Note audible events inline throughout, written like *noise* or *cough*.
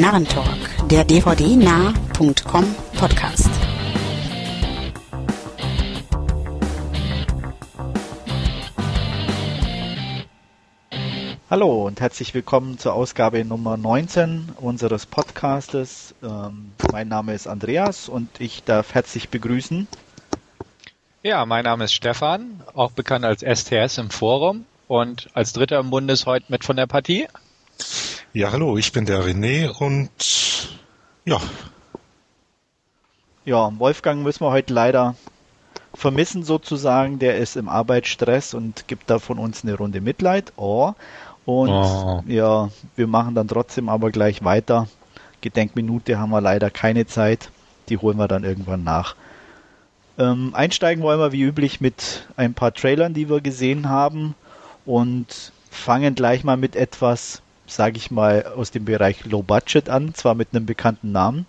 Narrentalk, der dvdnah.com Podcast. Hallo und herzlich willkommen zur Ausgabe Nummer 19 unseres Podcastes. Ähm, mein Name ist Andreas und ich darf herzlich begrüßen. Ja, mein Name ist Stefan, auch bekannt als STS im Forum und als Dritter im Bunde ist heute mit von der Partie. Ja, hallo, ich bin der René und ja. Ja, Wolfgang müssen wir heute leider vermissen sozusagen. Der ist im Arbeitsstress und gibt da von uns eine Runde Mitleid. Oh. Und oh. ja, wir machen dann trotzdem aber gleich weiter. Gedenkminute haben wir leider keine Zeit. Die holen wir dann irgendwann nach. Ähm, einsteigen wollen wir wie üblich mit ein paar Trailern, die wir gesehen haben und fangen gleich mal mit etwas, sage ich mal, aus dem Bereich Low Budget an, zwar mit einem bekannten Namen,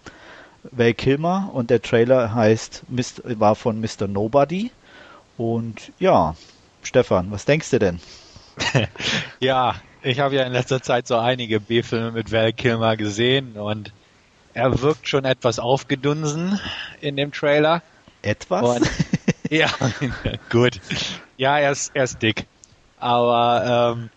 Val Kilmer und der Trailer heißt war von Mr. Nobody und ja, Stefan, was denkst du denn? *laughs* ja, ich habe ja in letzter Zeit so einige B-Filme mit Val Kilmer gesehen und er wirkt schon etwas aufgedunsen in dem Trailer. Etwas? Und, *laughs* ja, *laughs* gut. Ja, er ist, er ist dick. Aber ähm,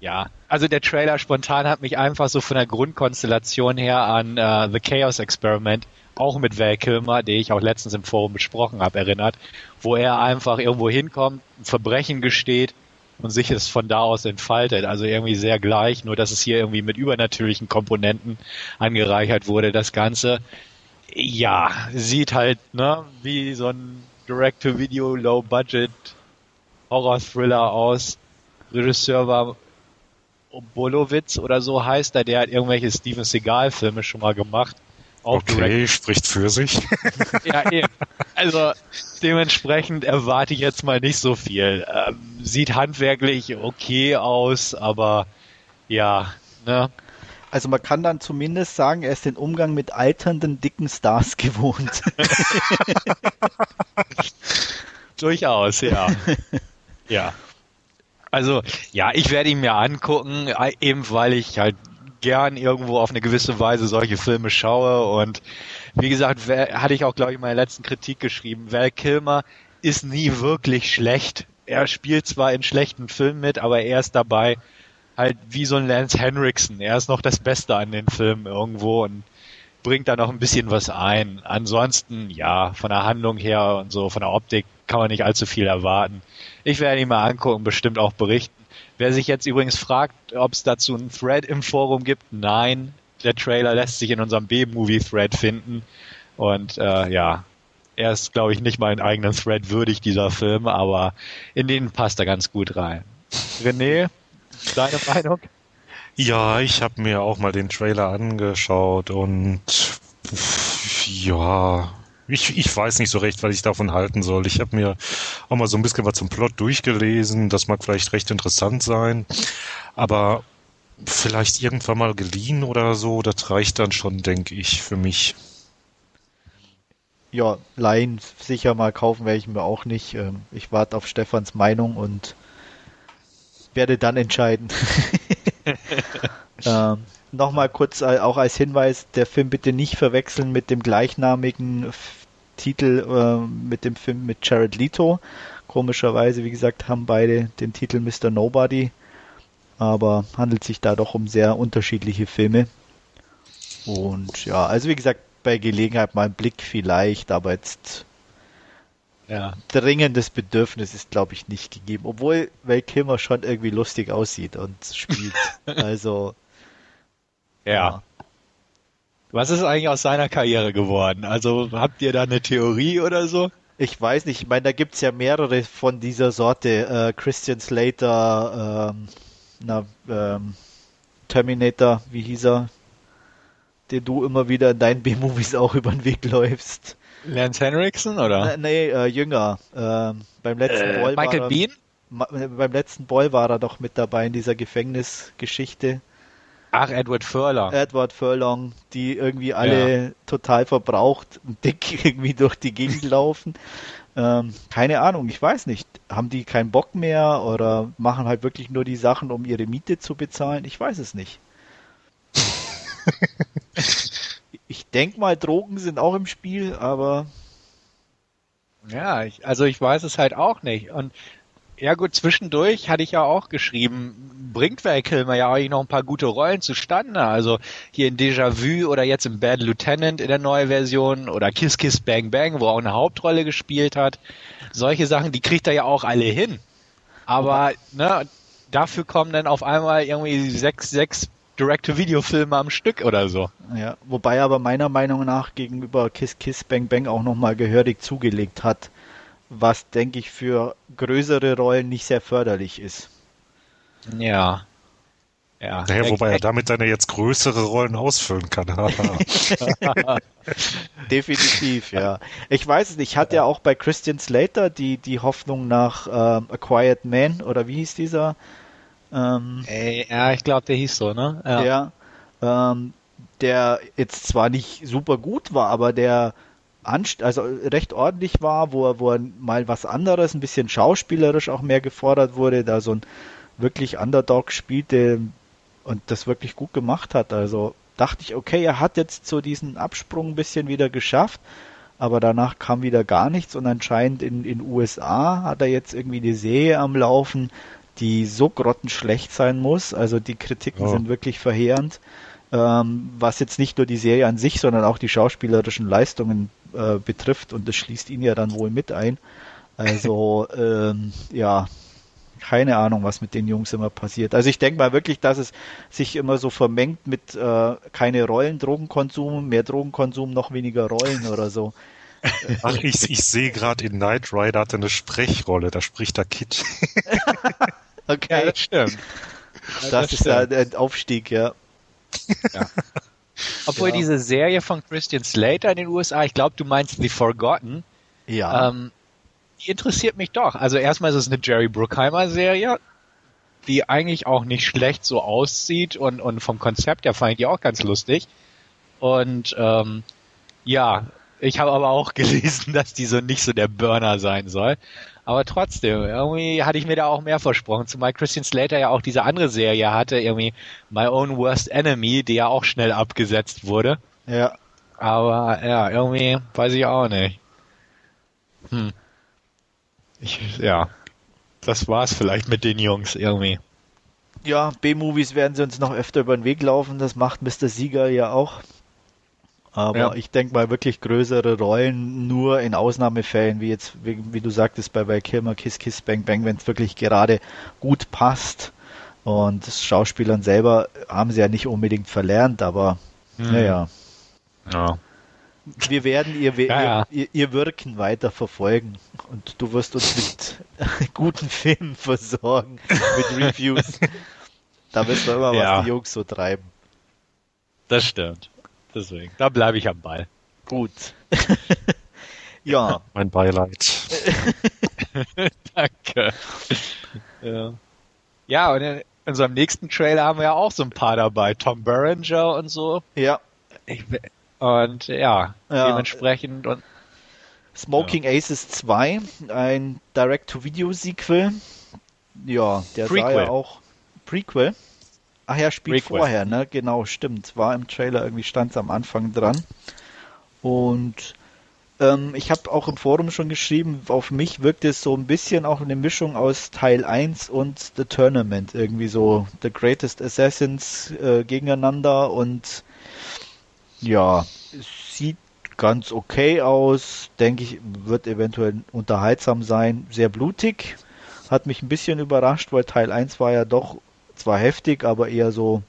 ja, also der Trailer spontan hat mich einfach so von der Grundkonstellation her an uh, The Chaos Experiment, auch mit Val Kilmer, den ich auch letztens im Forum besprochen habe, erinnert, wo er einfach irgendwo hinkommt, ein Verbrechen gesteht und sich es von da aus entfaltet. Also irgendwie sehr gleich, nur dass es hier irgendwie mit übernatürlichen Komponenten angereichert wurde, das Ganze. Ja, sieht halt, ne, wie so ein Direct-to-Video, Low-Budget Horror-Thriller aus. Regisseur war Bolowitz oder so heißt er, der hat irgendwelche Steven Seagal-Filme schon mal gemacht. Auch okay, direkt. spricht für sich. *laughs* ja, eben. Also dementsprechend erwarte ich jetzt mal nicht so viel. Ähm, sieht handwerklich okay aus, aber ja, ne? Also man kann dann zumindest sagen, er ist den Umgang mit alternden, dicken Stars gewohnt. *laughs* Durchaus, ja. *laughs* ja. Also, ja, ich werde ihn mir angucken, eben weil ich halt gern irgendwo auf eine gewisse Weise solche Filme schaue und wie gesagt, hatte ich auch, glaube ich, in meiner letzten Kritik geschrieben, Val Kilmer ist nie wirklich schlecht. Er spielt zwar in schlechten Filmen mit, aber er ist dabei halt wie so ein Lance Henriksen. Er ist noch das Beste an den Filmen irgendwo und bringt da noch ein bisschen was ein. Ansonsten, ja, von der Handlung her und so, von der Optik kann man nicht allzu viel erwarten. Ich werde ihn mal angucken, bestimmt auch berichten. Wer sich jetzt übrigens fragt, ob es dazu einen Thread im Forum gibt, nein, der Trailer lässt sich in unserem B-Movie-Thread finden. Und äh, ja, er ist, glaube ich, nicht mal einen eigenen Thread würdig, dieser Film, aber in den passt er ganz gut rein. René, deine Meinung? Ja, ich habe mir auch mal den Trailer angeschaut und ja, ich, ich weiß nicht so recht, was ich davon halten soll. Ich habe mir auch mal so ein bisschen was zum Plot durchgelesen. Das mag vielleicht recht interessant sein. Aber vielleicht irgendwann mal geliehen oder so, das reicht dann schon, denke ich, für mich. Ja, leihen sicher mal kaufen werde ich mir auch nicht. Ähm, ich warte auf Stefans Meinung und werde dann entscheiden. *laughs* *laughs* ähm, Nochmal kurz äh, auch als Hinweis, der Film bitte nicht verwechseln mit dem gleichnamigen Titel äh, mit dem Film mit Jared Leto. Komischerweise, wie gesagt, haben beide den Titel Mr. Nobody, aber handelt sich da doch um sehr unterschiedliche Filme. Und ja, also wie gesagt, bei Gelegenheit mal ein Blick vielleicht, aber jetzt ja. dringendes Bedürfnis ist, glaube ich, nicht gegeben. Obwohl Val Kilmer schon irgendwie lustig aussieht und spielt. *laughs* also. Ja. Was ist eigentlich aus seiner Karriere geworden? Also habt ihr da eine Theorie oder so? Ich weiß nicht, ich meine, da gibt's ja mehrere von dieser Sorte. Äh, Christian Slater, ähm, na, ähm, Terminator, wie hieß er? Den du immer wieder in deinen B-Movies auch über den Weg läufst. Lance Henriksen, oder? Äh, nee, äh, jünger. Ähm, beim letzten äh, Boy Michael er, Bean? Ma beim letzten Boy war er doch mit dabei in dieser Gefängnisgeschichte. Ach, Edward Furlong. Edward Furlong, die irgendwie alle ja. total verbraucht und dick *laughs* irgendwie durch die Gegend laufen. Ähm, keine Ahnung, ich weiß nicht. Haben die keinen Bock mehr oder machen halt wirklich nur die Sachen, um ihre Miete zu bezahlen? Ich weiß es nicht. *laughs* denke mal, Drogen sind auch im Spiel, aber. Ja, ich, also ich weiß es halt auch nicht. Und ja gut, zwischendurch hatte ich ja auch geschrieben, bringt Val ja eigentlich noch ein paar gute Rollen zustande. Also hier in Déjà-vu oder jetzt im Bad Lieutenant in der neuen Version oder Kiss Kiss Bang Bang, wo er auch eine Hauptrolle gespielt hat. Solche Sachen, die kriegt er ja auch alle hin. Aber ne, dafür kommen dann auf einmal irgendwie sechs, sechs Direct-to-Video-Filme am Stück oder so. Ja, wobei aber meiner Meinung nach gegenüber Kiss Kiss Bang Bang auch nochmal gehörig zugelegt hat was, denke ich, für größere Rollen nicht sehr förderlich ist. Ja. Ja. Naja, wobei er damit dann jetzt größere Rollen ausfüllen kann. *laughs* *laughs* Definitiv, ja. Ich weiß es nicht. Ich hatte ja auch bei Christian Slater die, die Hoffnung nach ähm, A Quiet Man oder wie hieß dieser? Ähm, Ey, ja, ich glaube, der hieß so, ne? Ja. ja ähm, der jetzt zwar nicht super gut war, aber der also recht ordentlich war, wo er, wo er mal was anderes, ein bisschen schauspielerisch auch mehr gefordert wurde, da so ein wirklich Underdog spielte und das wirklich gut gemacht hat. Also dachte ich, okay, er hat jetzt so diesen Absprung ein bisschen wieder geschafft, aber danach kam wieder gar nichts und anscheinend in den USA hat er jetzt irgendwie die Serie am Laufen, die so grottenschlecht sein muss. Also die Kritiken oh. sind wirklich verheerend ähm, was jetzt nicht nur die Serie an sich, sondern auch die schauspielerischen Leistungen äh, betrifft und das schließt ihn ja dann wohl mit ein. Also *laughs* ähm, ja, keine Ahnung, was mit den Jungs immer passiert. Also ich denke mal wirklich, dass es sich immer so vermengt mit äh, keine Rollen, Drogenkonsum, mehr Drogenkonsum, noch weniger Rollen oder so. *laughs* Ach, ich, ich sehe gerade in Knight Rider hat eine Sprechrolle, da spricht der Kid. *laughs* okay. Ja, das stimmt. Das, das ist ja ein Aufstieg, ja. Ja. Obwohl ja. diese Serie von Christian Slater in den USA, ich glaube, du meinst The Forgotten. Ja. Ähm, die interessiert mich doch. Also erstmal ist es eine Jerry Bruckheimer Serie, die eigentlich auch nicht schlecht so aussieht und, und vom Konzept her fand ich die auch ganz lustig. Und ähm, ja, ich habe aber auch *laughs* gelesen, dass die so nicht so der Burner sein soll. Aber trotzdem, irgendwie hatte ich mir da auch mehr versprochen, zumal Christian Slater ja auch diese andere Serie hatte, irgendwie My Own Worst Enemy, die ja auch schnell abgesetzt wurde. Ja. Aber ja, irgendwie weiß ich auch nicht. Hm. Ich, ja. Das war's vielleicht mit den Jungs irgendwie. Ja, B-Movies werden sie uns noch öfter über den Weg laufen, das macht Mr. Sieger ja auch. Aber ja. ich denke mal wirklich größere Rollen nur in Ausnahmefällen, wie jetzt, wie, wie du sagtest, bei Val Kilmer, Kiss Kiss Bang Bang, wenn es wirklich gerade gut passt. Und Schauspielern selber haben sie ja nicht unbedingt verlernt, aber mhm. naja. Ja. Wir werden ihr, ja, ja. Ihr, ihr, Wirken weiter verfolgen und du wirst uns mit *laughs* guten Filmen versorgen, mit Reviews. *laughs* da wissen wir immer, was die Jungs so treiben. Das stimmt. Deswegen, da bleibe ich am Ball. Gut. *laughs* ja. Mein Beileid. *laughs* Danke. Ja. ja, und in unserem nächsten Trailer haben wir ja auch so ein paar dabei. Tom Berenger und so. Ja. Ich, und ja, ja, dementsprechend und Smoking ja. Aces 2, ein Direct-to-Video-Sequel. Ja, der Prequel. sah ja auch Prequel. Ach ja, spielt Prequel. vorher, ne? Genau, stimmt. War im Trailer irgendwie stand am Anfang dran. Und ähm, ich habe auch im Forum schon geschrieben, auf mich wirkt es so ein bisschen auch eine Mischung aus Teil 1 und The Tournament. Irgendwie so The Greatest Assassins äh, gegeneinander und ja, es sieht ganz okay aus. Denke ich, wird eventuell unterhaltsam sein. Sehr blutig. Hat mich ein bisschen überrascht, weil Teil 1 war ja doch zwar heftig, aber eher so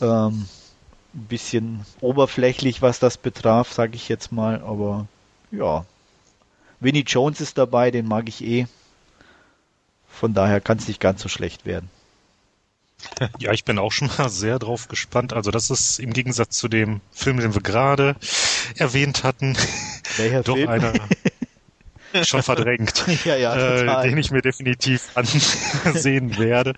ähm, ein bisschen oberflächlich, was das betraf, sage ich jetzt mal. Aber ja, Winnie Jones ist dabei, den mag ich eh. Von daher kann es nicht ganz so schlecht werden. *laughs* Ja, ich bin auch schon mal sehr drauf gespannt. Also das ist im Gegensatz zu dem Film, den wir gerade erwähnt hatten, Welcher *laughs* doch Film? einer *laughs* schon verdrängt, *laughs* ja, ja, äh, den ich mir definitiv *laughs* ansehen werde.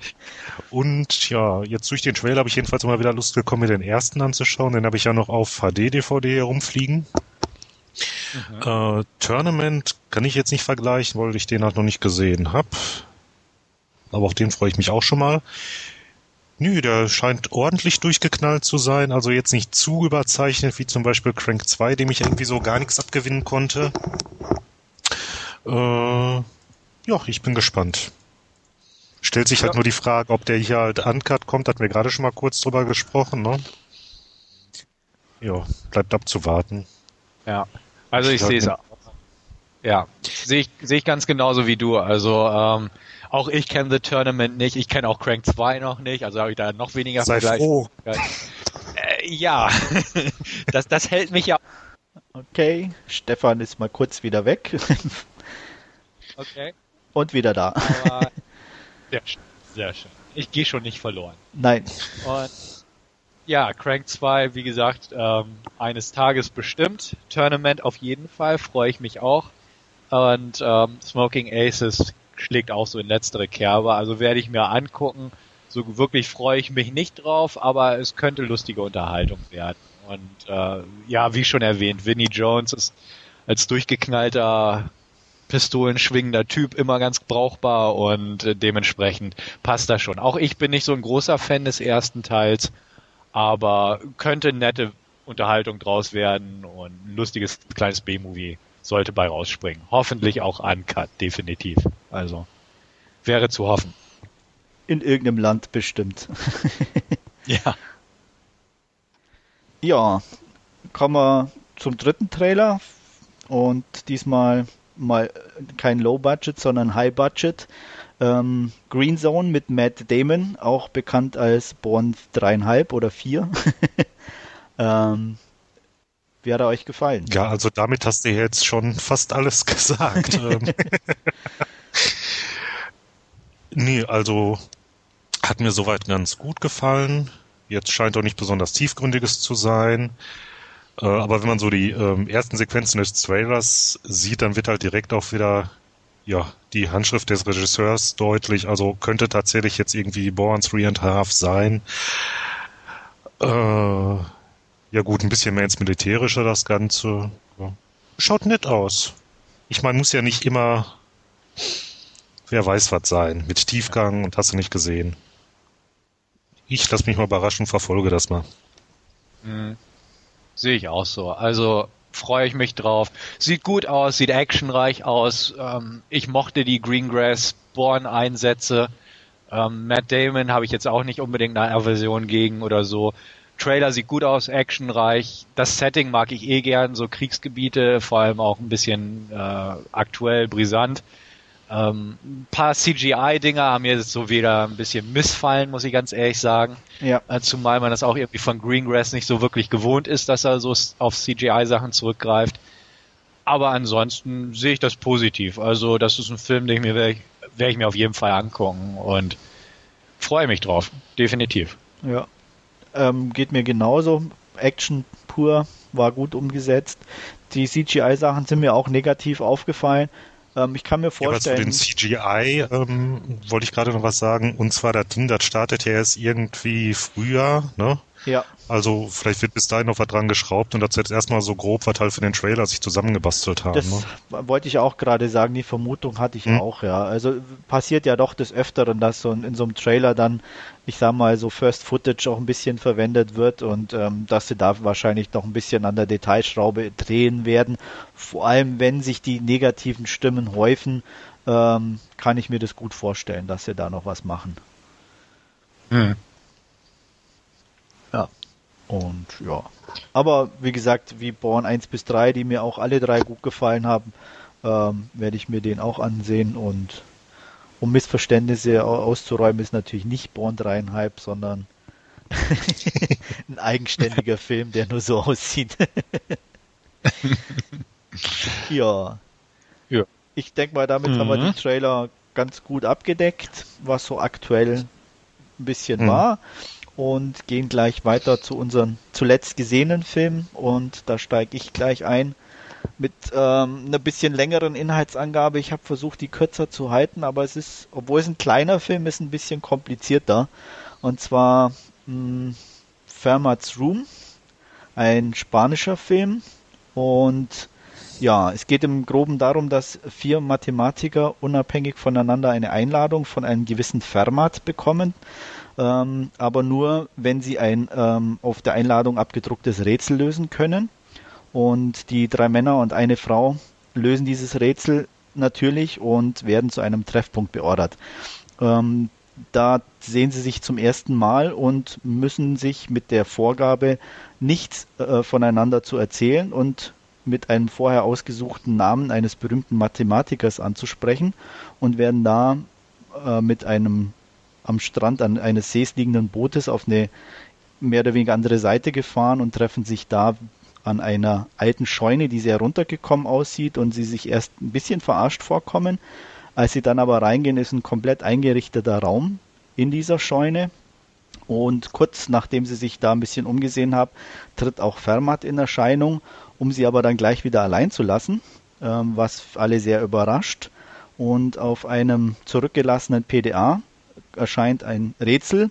Und ja, jetzt durch den Trailer habe ich jedenfalls mal wieder Lust bekommen, mir den ersten anzuschauen. Den habe ich ja noch auf HD-DVD herumfliegen. Mhm. Äh, Tournament kann ich jetzt nicht vergleichen, weil ich den halt noch nicht gesehen habe. Aber auf den freue ich mich auch schon mal. Nö, der scheint ordentlich durchgeknallt zu sein, also jetzt nicht zu überzeichnet wie zum Beispiel Crank 2, dem ich irgendwie so gar nichts abgewinnen konnte. Äh, ja, ich bin gespannt. Stellt sich halt ja. nur die Frage, ob der hier halt uncut kommt, hatten wir gerade schon mal kurz drüber gesprochen, ne? Ja, bleibt abzuwarten. Ja, also ich, ich sehe es auch. Ja, sehe ich, sehe ich ganz genauso wie du. Also ähm, auch ich kenne The Tournament nicht, ich kenne auch Crank 2 noch nicht, also habe ich da noch weniger Sei Vergleich. Froh. Äh, ja, *laughs* das, das hält mich ja. Okay, Stefan ist mal kurz wieder weg. Okay. Und wieder da. Aber *laughs* sehr schön, sehr schön. Ich gehe schon nicht verloren. Nein. Und ja, Crank 2, wie gesagt, ähm, eines Tages bestimmt. Tournament auf jeden Fall, freue ich mich auch. Und ähm, Smoking Aces schlägt auch so in letztere Kerbe. Also werde ich mir angucken. So wirklich freue ich mich nicht drauf, aber es könnte lustige Unterhaltung werden. Und äh, ja, wie schon erwähnt, Vinnie Jones ist als durchgeknallter pistolenschwingender Typ immer ganz brauchbar und äh, dementsprechend passt das schon. Auch ich bin nicht so ein großer Fan des ersten Teils, aber könnte nette Unterhaltung draus werden und ein lustiges kleines B-Movie sollte bei rausspringen. Hoffentlich auch uncut, definitiv. Also wäre zu hoffen. In irgendeinem Land bestimmt. *laughs* ja. Ja, kommen wir zum dritten Trailer und diesmal mal kein Low Budget, sondern High Budget. Ähm, Green Zone mit Matt Damon, auch bekannt als Born dreieinhalb oder vier. *laughs* ähm, wie hat er euch gefallen? Ja, also damit hast du jetzt schon fast alles *laughs* gesagt. Ähm. *laughs* nee, also hat mir soweit ganz gut gefallen. Jetzt scheint auch nicht besonders tiefgründiges zu sein. Äh, aber wenn man so die ähm, ersten Sequenzen des Trailers sieht, dann wird halt direkt auch wieder ja, die Handschrift des Regisseurs deutlich. Also könnte tatsächlich jetzt irgendwie Born Three and a Half sein. Äh, ja gut, ein bisschen mehr ins Militärische das Ganze. Ja. Schaut nett aus. Ich meine, muss ja nicht immer, wer weiß was sein, mit Tiefgang und hast du nicht gesehen. Ich lass mich mal überraschen, verfolge das mal. Mhm. Sehe ich auch so. Also freue ich mich drauf. Sieht gut aus, sieht actionreich aus. Ähm, ich mochte die Greengrass Born Einsätze. Ähm, Matt Damon habe ich jetzt auch nicht unbedingt eine Aversion gegen oder so. Trailer sieht gut aus, actionreich. Das Setting mag ich eh gern, so Kriegsgebiete, vor allem auch ein bisschen äh, aktuell, brisant. Ähm, ein paar CGI-Dinger haben mir so wieder ein bisschen missfallen, muss ich ganz ehrlich sagen. Ja. Äh, zumal man das auch irgendwie von Greengrass nicht so wirklich gewohnt ist, dass er so auf CGI-Sachen zurückgreift. Aber ansonsten sehe ich das positiv. Also das ist ein Film, den ich mir werde ich, werd ich mir auf jeden Fall angucken und freue mich drauf, definitiv. Ja, ähm, geht mir genauso. Action pur, war gut umgesetzt. Die CGI-Sachen sind mir auch negativ aufgefallen. Ähm, ich kann mir vorstellen. Ja, aber zu den CGI ähm, wollte ich gerade noch was sagen. Und zwar das Ding, das startet ja erst irgendwie früher, ne? Ja. Also vielleicht wird bis dahin noch was dran geschraubt und das jetzt erstmal so grob, was halt für den Trailer sich zusammengebastelt haben. Das ne? wollte ich auch gerade sagen, die Vermutung hatte ich hm. auch, ja. Also passiert ja doch des Öfteren, dass so in, in so einem Trailer dann, ich sag mal, so First Footage auch ein bisschen verwendet wird und ähm, dass sie da wahrscheinlich noch ein bisschen an der Detailschraube drehen werden. Vor allem, wenn sich die negativen Stimmen häufen, ähm, kann ich mir das gut vorstellen, dass sie da noch was machen. Hm. Und ja. Aber wie gesagt, wie Born 1 bis 3, die mir auch alle drei gut gefallen haben, ähm, werde ich mir den auch ansehen. Und um Missverständnisse auszuräumen, ist natürlich nicht Born 3,5, sondern *laughs* ein eigenständiger Film, der nur so aussieht. *laughs* ja. ja. Ich denke mal, damit mhm. haben wir den Trailer ganz gut abgedeckt, was so aktuell ein bisschen mhm. war und gehen gleich weiter zu unseren zuletzt gesehenen Filmen und da steige ich gleich ein mit ähm, einer bisschen längeren Inhaltsangabe. Ich habe versucht, die kürzer zu halten, aber es ist, obwohl es ein kleiner Film ist, ein bisschen komplizierter. Und zwar mh, Fermat's Room, ein spanischer Film und Ja, es geht im Groben darum, dass vier Mathematiker unabhängig voneinander eine Einladung von einem gewissen Fermat bekommen, ähm, aber nur, wenn sie ein ähm, auf der Einladung abgedrucktes Rätsel lösen können. Und die drei Männer und eine Frau lösen dieses Rätsel natürlich und werden zu einem Treffpunkt beordert. Ähm, da sehen sie sich zum ersten Mal und müssen sich mit der Vorgabe, nichts äh, voneinander zu erzählen und mit einem vorher ausgesuchten Namen eines berühmten Mathematikers anzusprechen und werden da äh, mit einem am Strand an eines Sees liegenden Bootes auf eine mehr oder weniger andere Seite gefahren und treffen sich da an einer alten Scheune, die sehr runtergekommen aussieht und sie sich erst ein bisschen verarscht vorkommen. Als sie dann aber reingehen, ist ein komplett eingerichteter Raum in dieser Scheune. Und kurz nachdem sie sich da ein bisschen umgesehen haben, tritt auch Fermat in Erscheinung, um sie aber dann gleich wieder allein zu lassen, ähm, was alle sehr überrascht. Und auf einem zurückgelassenen PDA erscheint ein Rätsel,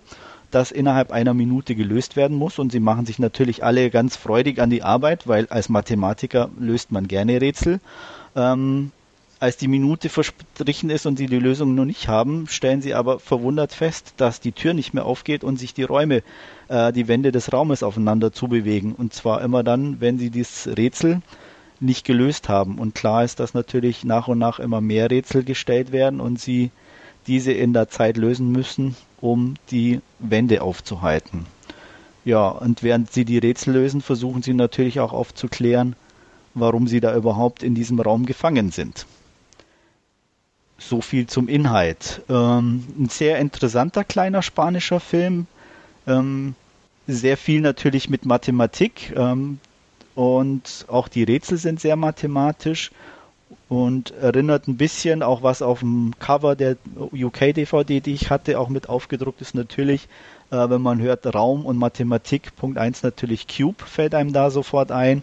das innerhalb einer Minute gelöst werden muss. Und sie machen sich natürlich alle ganz freudig an die Arbeit, weil als Mathematiker löst man gerne Rätsel. Ähm, als die Minute verstrichen ist und sie die Lösung noch nicht haben, stellen sie aber verwundert fest, dass die Tür nicht mehr aufgeht und sich die Räume, äh, die Wände des Raumes aufeinander zubewegen. Und zwar immer dann, wenn sie dieses Rätsel nicht gelöst haben. Und klar ist, dass natürlich nach und nach immer mehr Rätsel gestellt werden und sie diese in der Zeit lösen müssen, um die Wände aufzuhalten. Ja, und während sie die Rätsel lösen, versuchen sie natürlich auch aufzuklären, warum sie da überhaupt in diesem Raum gefangen sind. So viel zum Inhalt. Ähm, ein sehr interessanter kleiner spanischer Film. Ähm, sehr viel natürlich mit Mathematik. Ähm, und auch die Rätsel sind sehr mathematisch und erinnert ein bisschen auch was auf dem Cover der UK-DVD, die ich hatte, auch mit aufgedruckt ist natürlich, äh, wenn man hört Raum und Mathematik, Punkt 1 natürlich Cube fällt einem da sofort ein.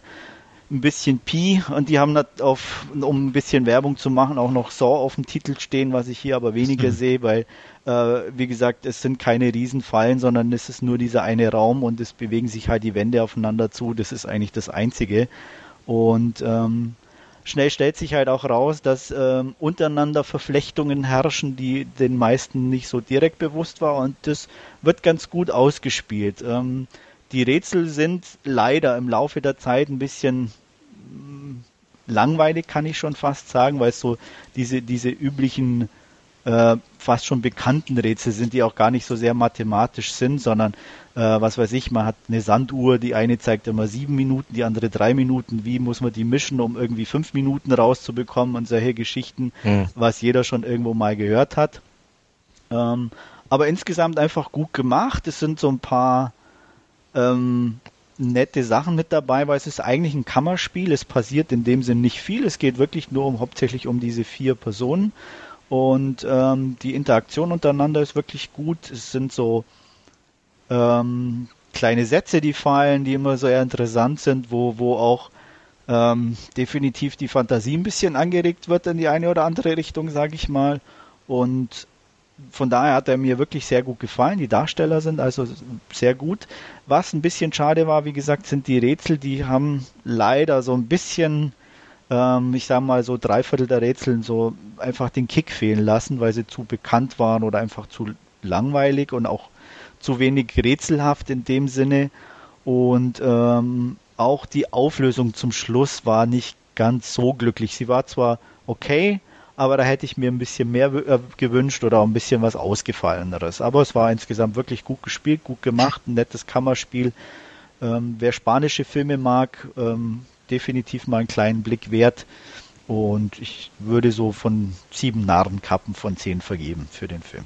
Ein bisschen Pi und die haben auf, um ein bisschen Werbung zu machen, auch noch Saw auf dem Titel stehen, was ich hier aber weniger sehe, weil, äh, wie gesagt, es sind keine Riesenfallen, sondern es ist nur dieser eine Raum und es bewegen sich halt die Wände aufeinander zu. Das ist eigentlich das Einzige. Und ähm, schnell stellt sich halt auch raus, dass ähm, untereinander Verflechtungen herrschen, die den meisten nicht so direkt bewusst war und das wird ganz gut ausgespielt. Ähm, die Rätsel sind leider im Laufe der Zeit ein bisschen mm, langweilig, kann ich schon fast sagen, weil es so diese, diese üblichen äh, fast schon bekannten Rätsel sind, die auch gar nicht so sehr mathematisch sind, sondern äh, was weiß ich, man hat eine Sanduhr, die eine zeigt immer sieben Minuten, die andere drei Minuten, wie muss man die mischen, um irgendwie fünf Minuten rauszubekommen und solche Geschichten, mhm. was jeder schon irgendwo mal gehört hat. Ähm, aber insgesamt einfach gut gemacht. Es sind so ein paar ähm, nette Sachen mit dabei, weil es ist eigentlich ein Kammerspiel. Es passiert in dem Sinn nicht viel. Es geht wirklich nur um hauptsächlich um diese vier Personen. Und ähm, die Interaktion untereinander ist wirklich gut. Es sind so ähm, kleine Sätze, die fallen, die immer sehr interessant sind, wo, wo auch ähm, definitiv die Fantasie ein bisschen angeregt wird in die eine oder andere Richtung, sage ich mal. Und von daher hat er mir wirklich sehr gut gefallen. Die Darsteller sind also sehr gut. Was ein bisschen schade war, wie gesagt, sind die Rätsel, die haben leider so ein bisschen ähm, ich sag mal so drei Viertel der Rätseln so einfach den Kick fehlen lassen, weil sie zu bekannt waren oder einfach zu langweilig und auch zu wenig rätselhaft in dem Sinne. Und ähm, auch die Auflösung zum Schluss war nicht ganz so glücklich. Sie war zwar okay, aber da hätte ich mir ein bisschen mehr äh, gewünscht oder auch ein bisschen was Ausgefalleneres. Aber es war insgesamt wirklich gut gespielt, gut gemacht, ein nettes Kammerspiel. Ähm, wer spanische Filme mag, ähm, definitiv mal einen kleinen Blick wert. Und ich würde so von sieben Narrenkappen von zehn vergeben für den Film.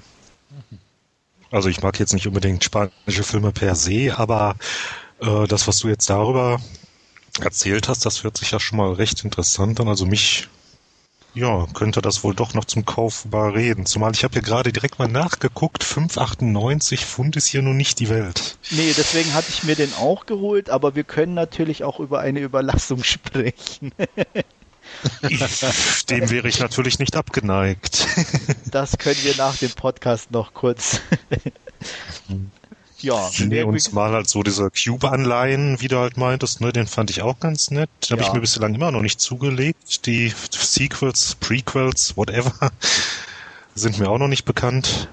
Also ich mag jetzt nicht unbedingt spanische Filme per se, aber äh, das, was du jetzt darüber erzählt hast, das hört sich ja schon mal recht interessant an. Also mich ja, könnte das wohl doch noch zum Kauf überreden. Zumal ich habe ja gerade direkt mal nachgeguckt, 5,98 Pfund ist hier nun nicht die Welt. Nee, deswegen hatte ich mir den auch geholt, aber wir können natürlich auch über eine Überlassung *laughs* sprechen. *laughs* Dem wäre ich natürlich nicht abgeneigt. *laughs* Das können wir nach dem Podcast noch kurz. *laughs* Ja. Nee, und mal halt so diese Cube-Anleihen, wie du halt meintest, ne, den fand ich auch ganz nett. Ja. Habe ich mir bislang immer noch nicht zugelegt. Die Sequels, Prequels, whatever, sind mir auch noch nicht bekannt.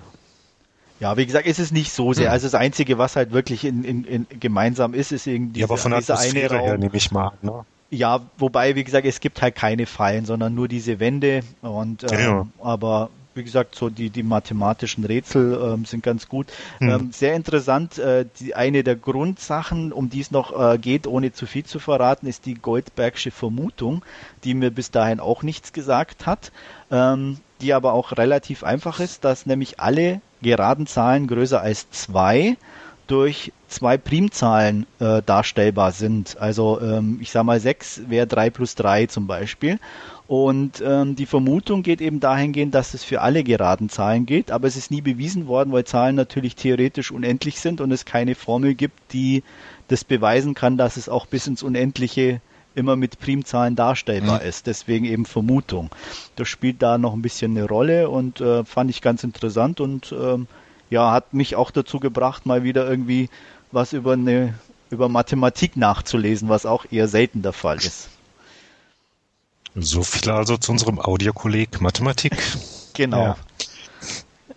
Ja, wie gesagt, ist es nicht so sehr. Hm. Also das Einzige, was halt wirklich in, in, in gemeinsam ist, ist irgendwie ja, aber von der eine Raum. her nehme ich mal an. Ne? Ja, wobei, wie gesagt, es gibt halt keine Fallen, sondern nur diese Wände. Und ähm, ja. aber wie gesagt, so die, die mathematischen Rätsel ähm, sind ganz gut. Hm. Ähm, sehr interessant, äh, die, eine der Grundsachen, um die es noch äh, geht, ohne zu viel zu verraten, ist die Goldbergsche Vermutung, die mir bis dahin auch nichts gesagt hat, ähm, die aber auch relativ einfach ist, dass nämlich alle geraden Zahlen größer als zwei durch zwei Primzahlen äh, darstellbar sind. Also ähm, ich sage mal, 6 wäre 3 plus 3 zum Beispiel. Und ähm, die Vermutung geht eben dahingehend, dass es für alle geraden Zahlen gilt, aber es ist nie bewiesen worden, weil Zahlen natürlich theoretisch unendlich sind und es keine Formel gibt, die das beweisen kann, dass es auch bis ins Unendliche immer mit Primzahlen darstellbar mhm. ist. Deswegen eben Vermutung. Das spielt da noch ein bisschen eine Rolle und äh, fand ich ganz interessant und ähm, ja, hat mich auch dazu gebracht, mal wieder irgendwie was über eine über Mathematik nachzulesen, was auch eher selten der Fall ist. So viel also zu unserem Audiokolleg Mathematik. *laughs* Genau.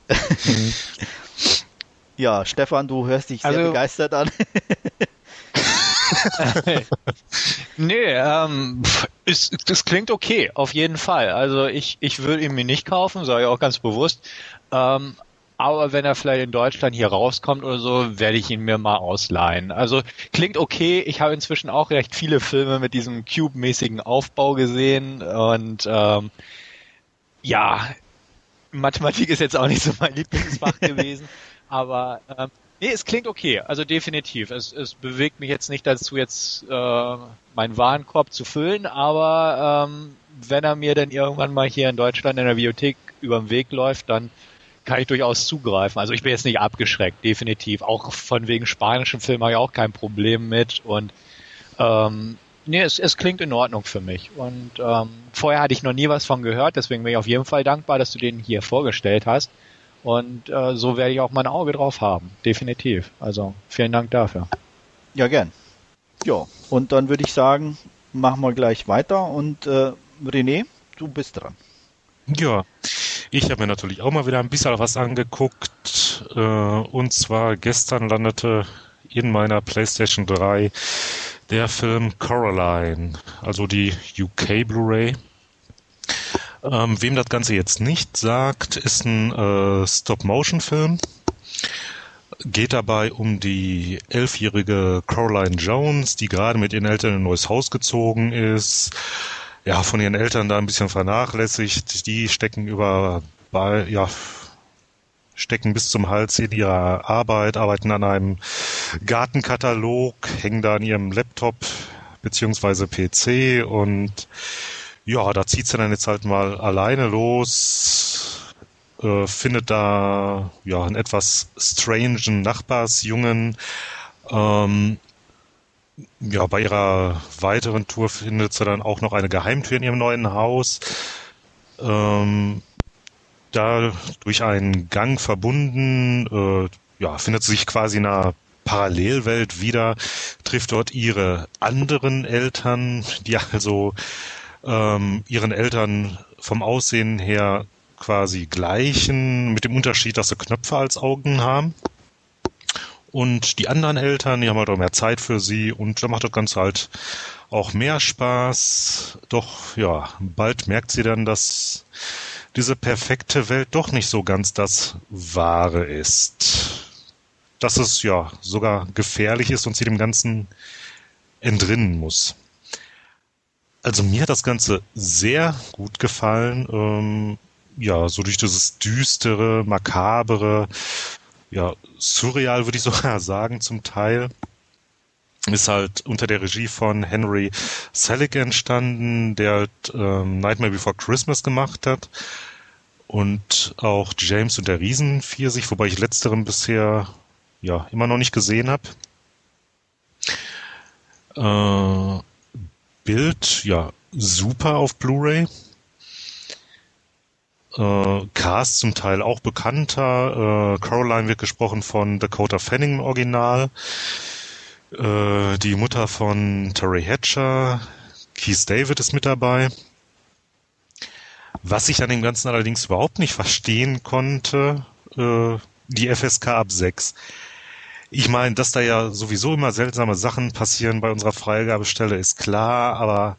Ja. *laughs* ja, Stefan, du hörst dich sehr also, begeistert an. *laughs* nee, ähm, ist, das klingt okay, auf jeden Fall. Also ich, ich würde ihn mir nicht kaufen, sage ich auch ganz bewusst. Ähm, aber wenn er vielleicht in Deutschland hier rauskommt oder so, werde ich ihn mir mal ausleihen. Also klingt okay. Ich habe inzwischen auch recht viele Filme mit diesem Cube-mäßigen Aufbau gesehen und ähm, ja, Mathematik ist jetzt auch nicht so mein Lieblingsfach *laughs* gewesen, aber ähm, nee, es klingt okay. Also definitiv. Es, es bewegt mich jetzt nicht dazu, jetzt äh, meinen Warenkorb zu füllen, aber ähm, wenn er mir dann irgendwann mal hier in Deutschland in der Bibliothek über den Weg läuft, dann kann ich durchaus zugreifen. Also ich bin jetzt nicht abgeschreckt, definitiv. Auch von wegen spanischen Filmen habe ich auch kein Problem mit. Und ähm, nee, es, es klingt in Ordnung für mich. Und ähm, vorher hatte ich noch nie was von gehört, deswegen bin ich auf jeden Fall dankbar, dass du den hier vorgestellt hast. Und äh, so werde ich auch mein Auge drauf haben, definitiv. Also vielen Dank dafür. Ja, gern. Ja, und dann würde ich sagen, machen wir gleich weiter und äh, René, du bist dran. Ja, ich habe mir natürlich auch mal wieder ein bisschen was angeguckt. Äh, und zwar gestern landete in meiner PlayStation 3 der Film Coraline, also die UK Blu-ray. Ähm, wem das Ganze jetzt nicht sagt, ist ein äh, Stop-Motion-Film. Geht dabei um die elfjährige Coraline Jones, die gerade mit ihren Eltern in ein neues Haus gezogen ist ja, von ihren Eltern da ein bisschen vernachlässigt. Die stecken über, ja, stecken bis zum Hals in ihrer Arbeit, arbeiten an einem Gartenkatalog, hängen da an ihrem Laptop beziehungsweise PC und ja, da zieht sie dann jetzt halt mal alleine los, äh, findet da ja einen etwas strangen Nachbarsjungen, ähm, ja, bei ihrer weiteren Tour findet sie dann auch noch eine Geheimtür in ihrem neuen Haus. Ähm, da durch einen Gang verbunden, äh, ja, findet sie sich quasi in einer Parallelwelt wieder, trifft dort ihre anderen Eltern, die also ähm, ihren Eltern vom Aussehen her quasi gleichen, mit dem Unterschied, dass sie Knöpfe als Augen haben. Und die anderen Eltern, die haben halt auch mehr Zeit für sie und da macht das Ganze halt auch mehr Spaß. Doch ja, bald merkt sie dann, dass diese perfekte Welt doch nicht so ganz das Wahre ist. Dass es ja sogar gefährlich ist und sie dem Ganzen entrinnen muss. Also mir hat das Ganze sehr gut gefallen. Ähm, ja, so durch dieses düstere, makabere, ja, surreal würde ich *laughs* sogar sagen zum Teil. Ist halt unter der Regie von Henry Selick entstanden, der halt, ähm, Nightmare Before Christmas gemacht hat. Und auch James und der Riesenpfirsich, wobei ich letzteren bisher ja immer noch nicht gesehen habe. Äh, Bild, ja, super auf Blu-ray. Äh, Cast zum Teil auch bekannter. Äh, Caroline wird gesprochen von Dakota Fanning im Original. Äh, die Mutter von Terry Hatcher. Keith David ist mit dabei. Was ich an dem Ganzen allerdings überhaupt nicht verstehen konnte, äh, die FSK ab 6. Ich meine, dass da ja sowieso immer seltsame Sachen passieren bei unserer Freigabestelle, ist klar, aber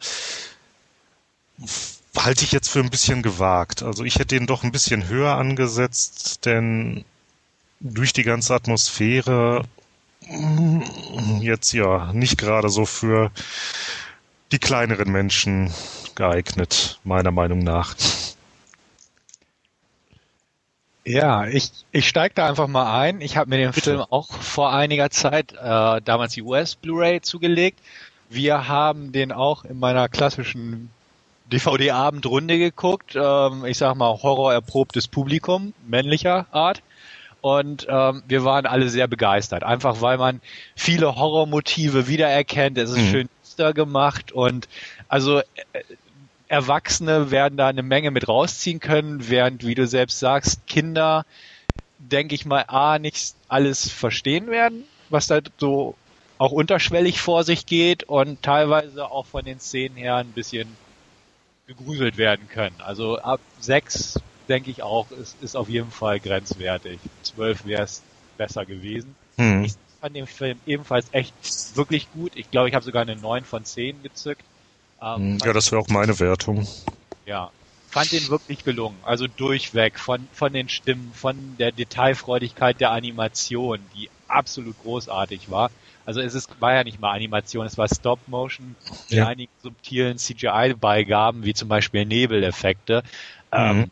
halte ich jetzt für ein bisschen gewagt. Also ich hätte ihn doch ein bisschen höher angesetzt, denn durch die ganze Atmosphäre mm, jetzt ja nicht gerade so für die kleineren Menschen geeignet, meiner Meinung nach. Ja, ich, ich steige da einfach mal ein. Ich habe mir den Bitte. Film auch vor einiger Zeit, äh, damals die US Blu-ray zugelegt. Wir haben den auch in meiner klassischen DVD-Abendrunde geguckt. Ähm, ich sag mal Horror erprobtes Publikum, männlicher Art. Und ähm, wir waren alle sehr begeistert. Einfach weil man viele Horrormotive wiedererkennt. Es ist mhm. schön gemacht und also äh, Erwachsene werden da eine Menge mit rausziehen können, während, wie du selbst sagst, Kinder, denke ich mal, A, nicht alles verstehen werden, was da so auch unterschwellig vor sich geht und teilweise auch von den Szenen her ein bisschen gegruselt werden können. Also ab sechs denke ich auch, ist, ist auf jeden Fall grenzwertig. Zwölf wäre es besser gewesen. Hm. Ich fand den Film ebenfalls echt wirklich gut. Ich glaube, ich habe sogar eine neun von zehn gezückt. Ähm, hm, ja, das wäre auch meine Wertung. Ja, fand den wirklich gelungen. Also durchweg von, von den Stimmen, von der Detailfreudigkeit der Animation, die absolut großartig war. Also es ist, war ja nicht mal Animation, es war Stop Motion mit ja. einigen subtilen CGI-Beigaben, wie zum Beispiel Nebeleffekte. Mhm. Ähm,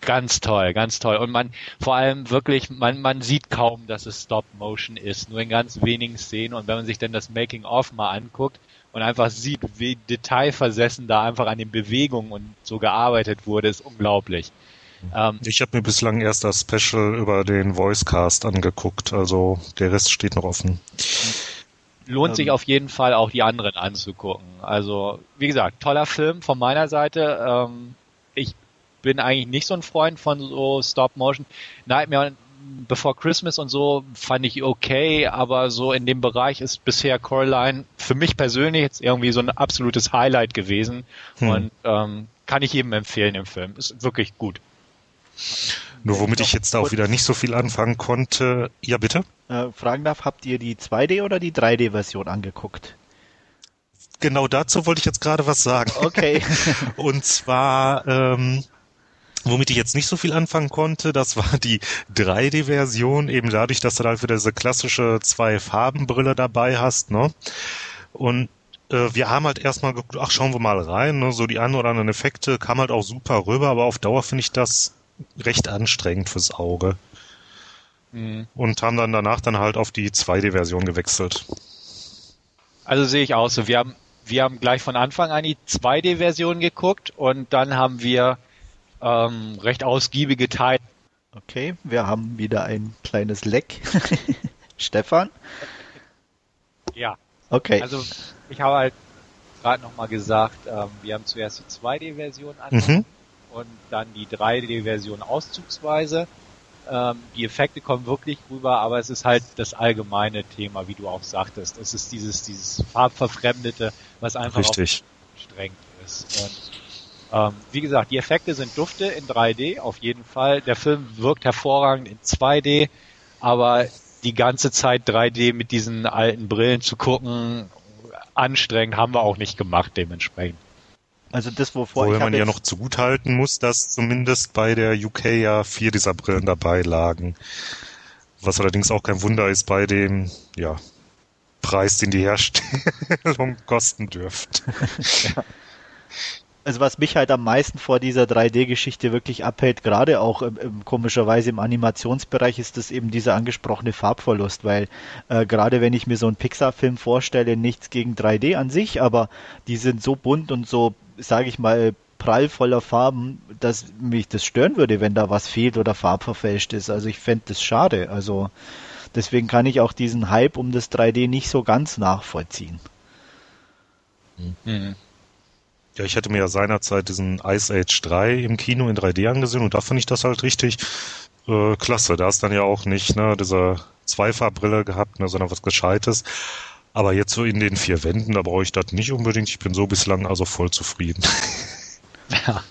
ganz toll, ganz toll. Und man, vor allem wirklich, man, man sieht kaum, dass es Stop Motion ist, nur in ganz wenigen Szenen. Und wenn man sich dann das Making of mal anguckt und einfach sieht, wie detailversessen da einfach an den Bewegungen und so gearbeitet wurde, ist unglaublich. Ähm, ich habe mir bislang erst das Special über den Voicecast angeguckt, also der Rest steht noch offen. Lohnt ähm, sich auf jeden Fall auch die anderen anzugucken. Also, wie gesagt, toller Film von meiner Seite. Ähm, ich bin eigentlich nicht so ein Freund von so Stop-Motion. Nightmare Before Christmas und so fand ich okay, aber so in dem Bereich ist bisher Coraline für mich persönlich jetzt irgendwie so ein absolutes Highlight gewesen hm. und ähm, kann ich jedem empfehlen im Film. Ist wirklich gut. Nur womit ich jetzt auch wieder nicht so viel anfangen konnte. Ja, bitte? Äh, fragen darf, habt ihr die 2D oder die 3D-Version angeguckt? Genau dazu wollte ich jetzt gerade was sagen. Okay. *laughs* Und zwar, ähm, womit ich jetzt nicht so viel anfangen konnte, das war die 3D-Version, eben dadurch, dass du da halt wieder diese klassische Zwei-Farben-Brille dabei hast, ne? Und äh, wir haben halt erstmal geguckt, ach, schauen wir mal rein, ne? so die ein oder anderen Effekte kam halt auch super rüber, aber auf Dauer finde ich das recht anstrengend fürs Auge. Mhm. Und haben dann danach dann halt auf die 2D-Version gewechselt. Also sehe ich aus. So. Wir haben, wir haben gleich von Anfang an die 2D-Version geguckt und dann haben wir ähm, recht ausgiebige Teile. Okay, wir haben wieder ein kleines Leck. *laughs* Stefan? Ja. Okay. Also ich habe halt gerade nochmal gesagt, ähm, wir haben zuerst die 2D-Version angeguckt. Mhm und dann die 3D-Version auszugsweise. Ähm, die Effekte kommen wirklich rüber, aber es ist halt das allgemeine Thema, wie du auch sagtest. Es ist dieses, dieses Farbverfremdete, was einfach Richtig. streng ist. Und ähm, wie gesagt, die Effekte sind dufte in 3D, auf jeden Fall. Der Film wirkt hervorragend in 2D, aber die ganze Zeit 3D mit diesen alten Brillen zu gucken, anstrengend haben wir auch nicht gemacht dementsprechend. Also das, wovor Wobei ich man ja noch zugutehalten muss, dass zumindest bei der UK ja vier dieser Brillen dabei lagen. Was allerdings auch kein Wunder ist bei dem, ja, Preis, den die Herstellung *laughs* kosten dürfte. ja. Also was mich halt am meisten vor dieser 3D-Geschichte wirklich abhält, gerade auch im, im, komischerweise im Animationsbereich, ist das eben dieser angesprochene Farbverlust, weil äh, gerade wenn ich mir so einen Pixar-Film vorstelle, nichts gegen 3D an sich, aber die sind so bunt und so sage ich mal, prallvoller Farben, dass mich das stören würde, wenn da was fehlt oder farbverfälscht ist. Also ich fände das schade. Also deswegen kann ich auch diesen Hype um das 3D nicht so ganz nachvollziehen. Mhm. Ja, ich hatte mir ja seinerzeit diesen Ice Age 3 im Kino in 3D angesehen und da fand ich das halt richtig äh, klasse. Da ist dann ja auch nicht ne, diese Zweifarbrille gehabt, ne, sondern was Gescheites. Aber jetzt so in den vier Wänden, da brauche ich das nicht unbedingt. Ich bin so bislang also voll zufrieden. *laughs* Ja.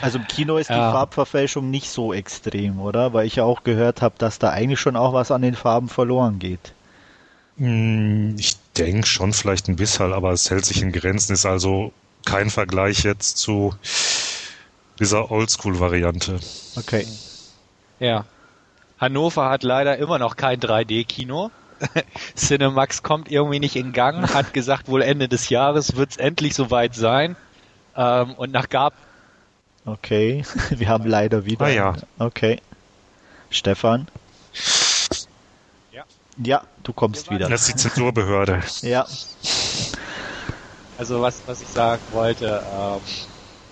Also im Kino ist ja. die Farbverfälschung nicht so extrem, oder? Weil ich ja auch gehört habe, dass da eigentlich schon auch was an den Farben verloren geht. Hm, ich denke schon vielleicht ein bisschen, aber es hält sich in Grenzen. Ist also kein Vergleich jetzt zu dieser Oldschool-Variante. Okay. Ja. Hannover hat leider immer noch kein 3D-Kino. *laughs* Cinemax kommt irgendwie nicht in Gang, hat gesagt, wohl Ende des Jahres wird es endlich soweit sein. Ähm, und nach Gab. Okay, *laughs* wir haben leider wieder. Ah, ja. Okay. Stefan? Ja. Ja, du kommst wieder. Das ist die Zensurbehörde. *laughs* ja. Also was, was ich sagen wollte, ähm,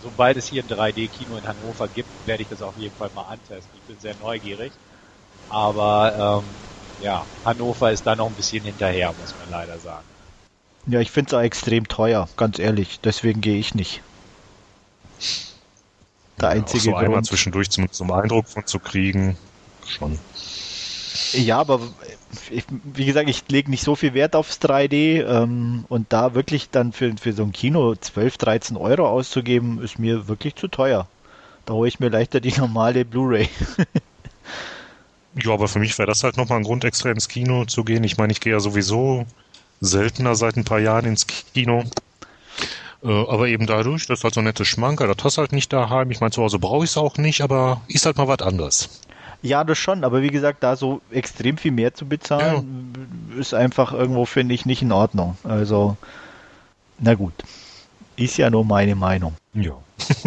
sobald es hier ein 3D-Kino in Hannover gibt, werde ich das auf jeden Fall mal antesten. Ich bin sehr neugierig. Aber ähm, ja, Hannover ist da noch ein bisschen hinterher, muss man leider sagen. Ja, ich finde es auch extrem teuer, ganz ehrlich. Deswegen gehe ich nicht. Der ja, einzige auch so Grund. einmal zwischendurch zum, zum Eindruck von zu kriegen, schon. Ja, aber ich, wie gesagt, ich lege nicht so viel Wert aufs 3D ähm, und da wirklich dann für, für so ein Kino 12, 13 Euro auszugeben, ist mir wirklich zu teuer. Da hole ich mir leichter die normale Blu-ray. *laughs* ja, aber für mich wäre das halt nochmal ein Grund, extra ins Kino zu gehen. Ich meine, ich gehe ja sowieso seltener seit ein paar Jahren ins Kino. Äh, aber eben dadurch, das ist halt so ein nettes Schmanker, das hast halt nicht daheim. Ich meine, zu Hause brauche ich es auch nicht, aber ist halt mal was anderes. Ja, das schon, aber wie gesagt, da so extrem viel mehr zu bezahlen, ja. ist einfach irgendwo, finde ich, nicht in Ordnung. Also, na gut. Ist ja nur meine Meinung. Ja. *laughs*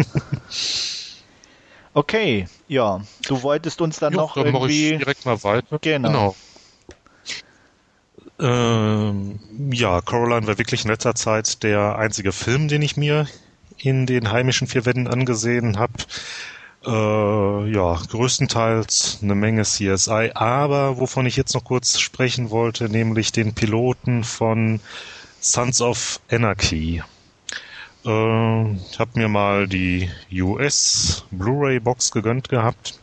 okay, ja. Du wolltest uns dann jo, noch dann irgendwie... Ich direkt mal weiter. Genau. genau. Ähm, ja, Coraline war wirklich in letzter Zeit der einzige Film, den ich mir in den heimischen vier Wänden angesehen habe. Äh, ja, größtenteils eine Menge CSI, aber wovon ich jetzt noch kurz sprechen wollte, nämlich den Piloten von Sons of Anarchy. Äh, habe mir mal die US Blu-ray Box gegönnt gehabt.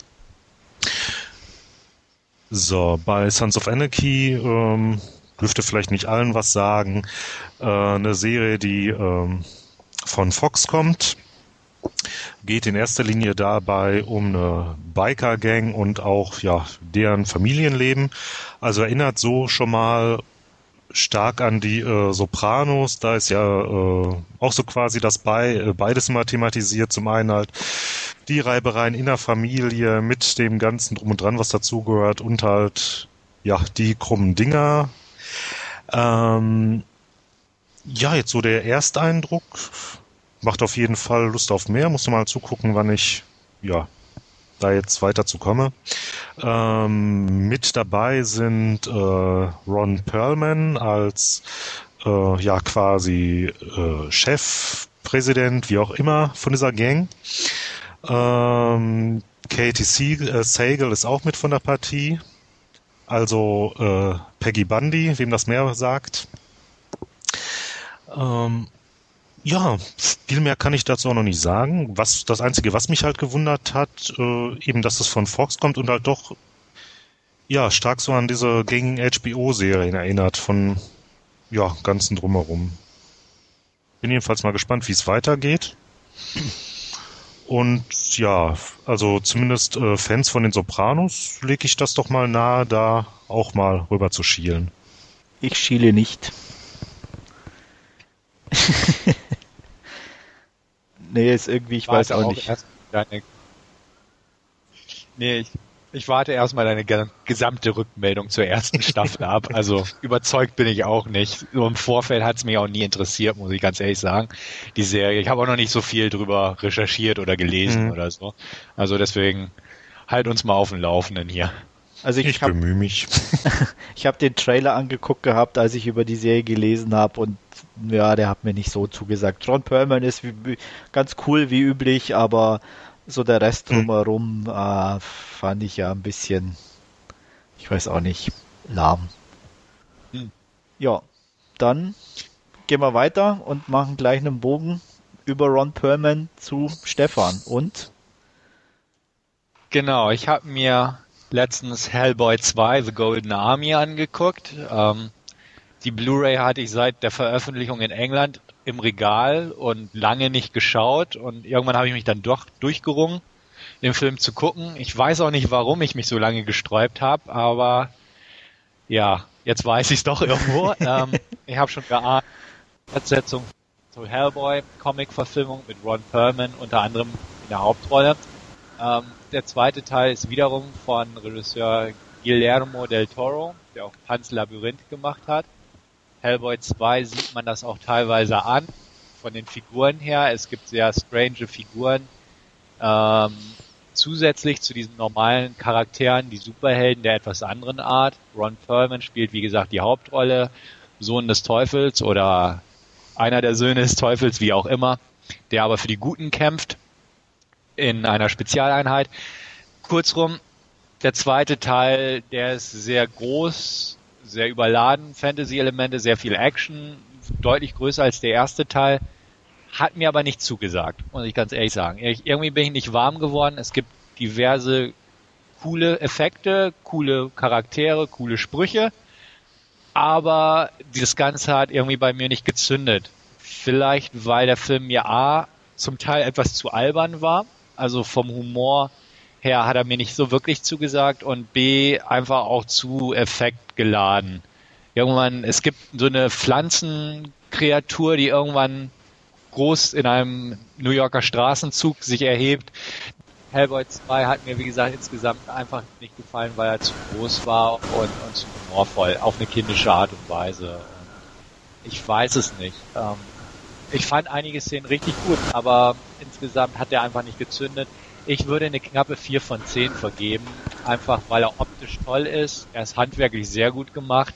So, bei Sons of Anarchy ähm, dürfte vielleicht nicht allen was sagen. Äh, eine Serie, die ähm, von Fox kommt, geht in erster Linie dabei um eine Biker-Gang und auch ja deren Familienleben. Also erinnert so schon mal stark an die äh, Sopranos. Da ist ja äh, auch so quasi das bei, äh, beides mal thematisiert. Zum einen halt die Reibereien in der Familie mit dem ganzen drum und dran, was dazugehört und halt ja die krummen Dinger, ähm, ja, jetzt so der Ersteindruck macht auf jeden Fall Lust auf mehr. Muss mal zugucken, wann ich ja da jetzt weiter zu komme. Ähm, mit dabei sind äh, Ron Perlman als äh, ja quasi äh, Chefpräsident, wie auch immer, von dieser Gang. Ähm, Katie äh, Sagal ist auch mit von der Partie. Also äh, Peggy Bundy, wem das mehr sagt. Ähm, ja, viel mehr kann ich dazu auch noch nicht sagen. Was das Einzige, was mich halt gewundert hat, äh, eben, dass es von Fox kommt und halt doch ja stark so an diese gängigen HBO-Serien erinnert, von ja ganzen drumherum. Bin jedenfalls mal gespannt, wie es weitergeht. Und ja, also zumindest äh, Fans von den Sopranos lege ich das doch mal nahe, da auch mal rüber zu schielen. Ich schiele nicht. *laughs* nee, ist irgendwie, ich weiß auch, auch nicht. Deine... Nee, ich, ich warte erstmal deine gesamte Rückmeldung zur ersten Staffel ab. *laughs* Also überzeugt bin ich auch nicht. So im Vorfeld hat es mich auch nie interessiert, muss ich ganz ehrlich sagen. Die Serie. Ich habe auch noch nicht so viel drüber recherchiert oder gelesen mhm. oder so. Also deswegen halt uns mal auf dem Laufenden hier. Also ich, ich hab, bemühe mich. *laughs* ich habe den Trailer angeguckt gehabt, als ich über die Serie gelesen habe und ja, der hat mir nicht so zugesagt. Ron Perlman ist wie, ganz cool wie üblich, aber so der Rest hm. drumherum äh, fand ich ja ein bisschen, ich weiß auch nicht, lahm. Hm. Ja, dann gehen wir weiter und machen gleich einen Bogen über Ron Perlman zu Stefan. Und? Genau, ich habe mir letztens Hellboy 2 The Golden Army angeguckt. Ähm, die Blu-ray hatte ich seit der Veröffentlichung in England im Regal und lange nicht geschaut und irgendwann habe ich mich dann doch durchgerungen, den Film zu gucken. Ich weiß auch nicht, warum ich mich so lange gesträubt habe, aber ja, jetzt weiß ich es doch irgendwo. *laughs* ähm, ich habe schon geahnt, Fortsetzung zu Hellboy, Comic-Verfilmung mit Ron Perlman unter anderem in der Hauptrolle. Ähm, der zweite Teil ist wiederum von Regisseur Guillermo del Toro, der auch Pan's Labyrinth gemacht hat. Hellboy 2 sieht man das auch teilweise an, von den Figuren her. Es gibt sehr strange Figuren. Ähm, zusätzlich zu diesen normalen Charakteren, die Superhelden der etwas anderen Art. Ron Perlman spielt, wie gesagt, die Hauptrolle, Sohn des Teufels oder einer der Söhne des Teufels, wie auch immer, der aber für die Guten kämpft in einer Spezialeinheit. Kurzrum, der zweite Teil, der ist sehr groß, sehr überladen, Fantasy-Elemente, sehr viel Action, deutlich größer als der erste Teil. Hat mir aber nicht zugesagt, muss ich ganz ehrlich sagen. Ich, irgendwie bin ich nicht warm geworden. Es gibt diverse coole Effekte, coole Charaktere, coole Sprüche. Aber das Ganze hat irgendwie bei mir nicht gezündet. Vielleicht, weil der Film mir A zum Teil etwas zu albern war. Also vom Humor her hat er mir nicht so wirklich zugesagt und B einfach auch zu effektgeladen. Irgendwann, es gibt so eine Pflanzenkreatur, die irgendwann groß in einem New Yorker Straßenzug sich erhebt. Hellboy 2 hat mir, wie gesagt, insgesamt einfach nicht gefallen, weil er zu groß war und, und zu humorvoll, auf eine kindische Art und Weise. Ich weiß es nicht. Ähm, ich fand einige Szenen richtig gut, aber insgesamt hat er einfach nicht gezündet. Ich würde eine knappe 4 von 10 vergeben, einfach weil er optisch toll ist. Er ist handwerklich sehr gut gemacht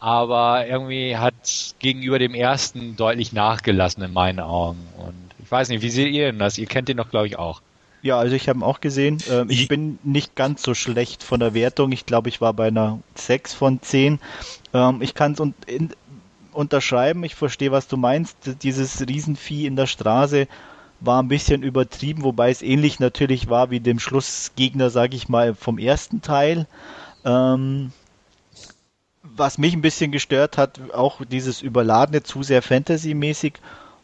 aber irgendwie hat gegenüber dem ersten deutlich nachgelassen in meinen Augen. Und ich weiß nicht, wie seht ihr denn das? Ihr kennt den doch, glaube ich, auch. Ja, also ich habe ihn auch gesehen. Ähm, ich bin nicht ganz so schlecht von der Wertung. Ich glaube, ich war bei einer 6 von 10. Ähm, ich kann es un unterschreiben. Ich verstehe, was du meinst. Dieses Riesenvieh in der Straße war ein bisschen übertrieben, wobei es ähnlich natürlich war wie dem Schlussgegner, sage ich mal, vom ersten Teil. Ähm, was mich ein bisschen gestört hat, auch dieses Überladene, zu sehr Fantasy-mäßig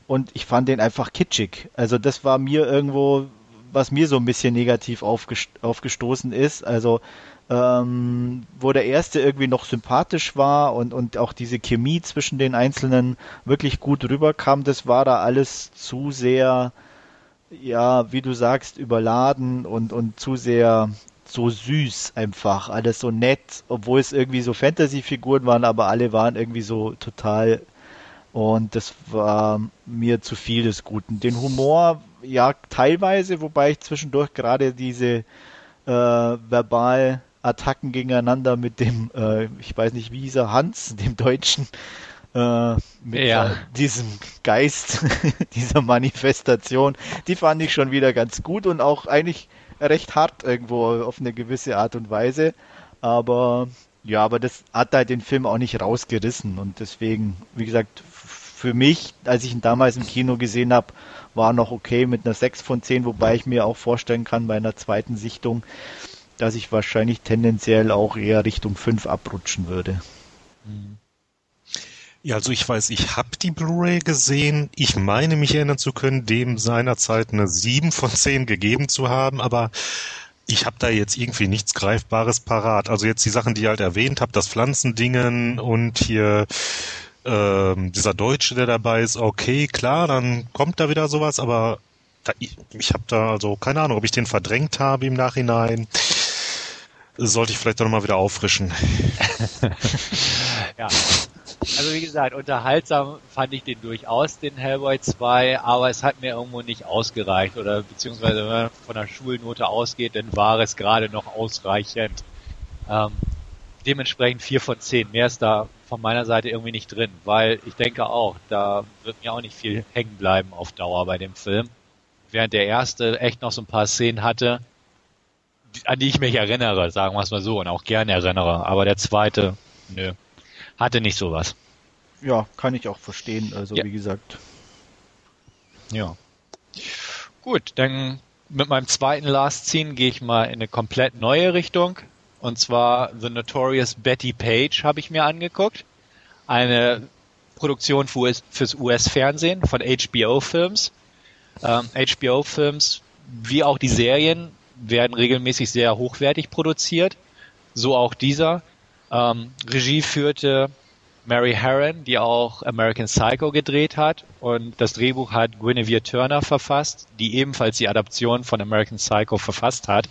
und ich fand den einfach kitschig. Also das war mir irgendwo, was mir so ein bisschen negativ aufgest aufgestoßen ist. Also ähm, wo der erste irgendwie noch sympathisch war und, und auch diese Chemie zwischen den Einzelnen wirklich gut rüberkam, das war da alles zu sehr, ja, wie du sagst, überladen und, und zu sehr so süß einfach, alles so nett, obwohl es irgendwie so Fantasy-Figuren waren, aber alle waren irgendwie so total und das war mir zu viel des Guten. Den Humor, ja, teilweise, wobei ich zwischendurch gerade diese äh, verbal Attacken gegeneinander mit dem, äh, ich weiß nicht, wie hieß er, Hans, *laughs* dem Deutschen, äh, mit ja. diesem Geist *laughs* dieser Manifestation, die fand ich schon wieder ganz gut und auch eigentlich recht hart irgendwo auf eine gewisse Art und Weise. Aber ja, aber das hat halt den Film auch nicht rausgerissen. Und deswegen, wie gesagt, für mich, als ich ihn damals im Kino gesehen habe, war noch okay mit einer 6 von 10, wobei ich mir auch vorstellen kann bei einer zweiten Sichtung, dass ich wahrscheinlich tendenziell auch eher Richtung 5 abrutschen würde. Ja, also ich weiß, ich habe die Blu-ray gesehen. Ich meine mich erinnern zu können, dem seinerzeit eine 7 von 10 gegeben zu haben, aber ich habe da jetzt irgendwie nichts Greifbares parat. Also jetzt die Sachen, die ich halt erwähnt habe, das Pflanzendingen und hier ähm, dieser Deutsche, der dabei ist, okay, klar, dann kommt da wieder sowas, aber da, ich, ich habe da also keine Ahnung, ob ich den verdrängt habe im Nachhinein. Sollte ich vielleicht doch nochmal wieder auffrischen. *laughs* ja, also wie gesagt, unterhaltsam fand ich den durchaus, den Hellboy 2, aber es hat mir irgendwo nicht ausgereicht oder beziehungsweise wenn man von der Schulnote ausgeht, dann war es gerade noch ausreichend. Ähm, dementsprechend 4 von 10. Mehr ist da von meiner Seite irgendwie nicht drin, weil ich denke auch, da wird mir auch nicht viel hängen bleiben auf Dauer bei dem Film. Während der erste echt noch so ein paar Szenen hatte, an die ich mich erinnere, sagen wir es mal so, und auch gerne erinnere. Aber der zweite, nö hatte nicht sowas. Ja, kann ich auch verstehen. Also ja. wie gesagt. Ja. Gut, dann mit meinem zweiten Last Scene gehe ich mal in eine komplett neue Richtung. Und zwar The Notorious Betty Page habe ich mir angeguckt. Eine Produktion für US, fürs US-Fernsehen von HBO-Films. Ähm, HBO-Films, wie auch die Serien, werden regelmäßig sehr hochwertig produziert. So auch dieser. Ähm, Regie führte Mary Harron, die auch American Psycho gedreht hat. Und das Drehbuch hat Guinevere Turner verfasst, die ebenfalls die Adaption von American Psycho verfasst hat.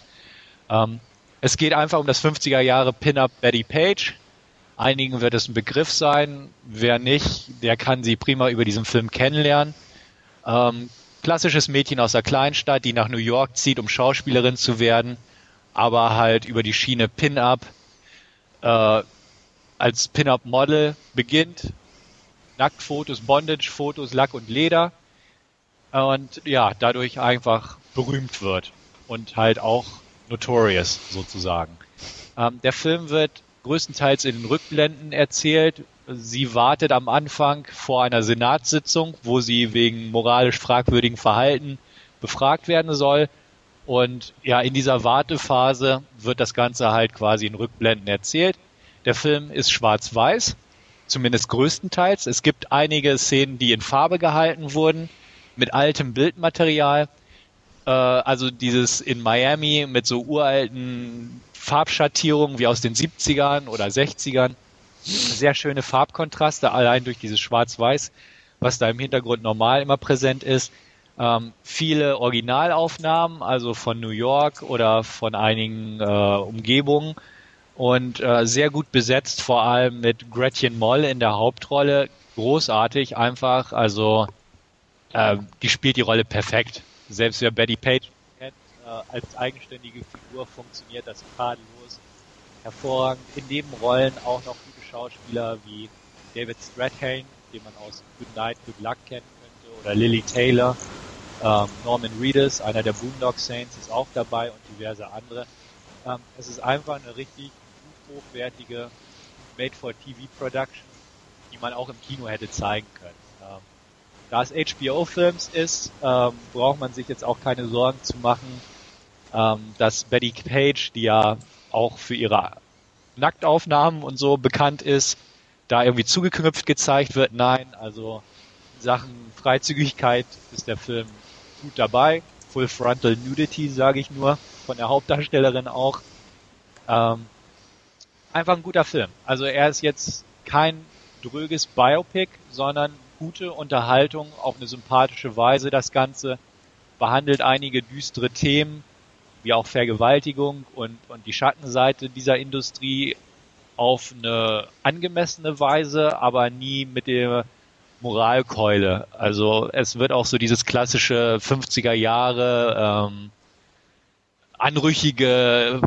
Ähm, es geht einfach um das 50er Jahre Pin-Up Betty Page. Einigen wird es ein Begriff sein. Wer nicht, der kann sie prima über diesen Film kennenlernen. Ähm, klassisches Mädchen aus der Kleinstadt, die nach New York zieht, um Schauspielerin zu werden, aber halt über die Schiene Pin-Up äh, als Pin-Up-Model beginnt. Nacktfotos, Bondage-Fotos, Lack und Leder. Und ja, dadurch einfach berühmt wird und halt auch notorious sozusagen. Ähm, der Film wird größtenteils in den Rückblenden erzählt. Sie wartet am Anfang vor einer Senatssitzung, wo sie wegen moralisch fragwürdigen Verhalten befragt werden soll. Und ja, in dieser Wartephase wird das Ganze halt quasi in Rückblenden erzählt. Der Film ist schwarz-weiß, zumindest größtenteils. Es gibt einige Szenen, die in Farbe gehalten wurden, mit altem Bildmaterial. Äh, also dieses in Miami mit so uralten Farbschattierungen wie aus den 70ern oder 60ern. Sehr schöne Farbkontraste, allein durch dieses Schwarz-Weiß, was da im Hintergrund normal immer präsent ist. Ähm, viele Originalaufnahmen, also von New York oder von einigen äh, Umgebungen und äh, sehr gut besetzt, vor allem mit Gretchen Moll in der Hauptrolle. Großartig einfach, also äh, die spielt die Rolle perfekt. Selbst wer Betty Page kennt, äh, als eigenständige Figur funktioniert das tadellos. Hervorragend. In Nebenrollen auch noch gute Schauspieler wie David Strathairn, den man aus Good Night, Good Luck kennen könnte, oder Lily Taylor. Ähm, Norman Reedus, einer der Boondock Saints, ist auch dabei und diverse andere. Ähm, es ist einfach eine richtig hochwertige Made-for-TV-Production, die man auch im Kino hätte zeigen können. Ähm, da es HBO-Films ist, ähm, braucht man sich jetzt auch keine Sorgen zu machen, ähm, dass Betty Page, die ja auch für ihre Nacktaufnahmen und so bekannt ist, da irgendwie zugeknüpft gezeigt wird. Nein, also Sachen Freizügigkeit ist der Film gut dabei. Full Frontal Nudity, sage ich nur, von der Hauptdarstellerin auch. Ähm, einfach ein guter Film. Also er ist jetzt kein dröges Biopic, sondern gute Unterhaltung auf eine sympathische Weise. Das Ganze behandelt einige düstere Themen, wie auch Vergewaltigung und, und die Schattenseite dieser Industrie auf eine angemessene Weise, aber nie mit der Moralkeule. Also es wird auch so dieses klassische 50er Jahre ähm, anrüchige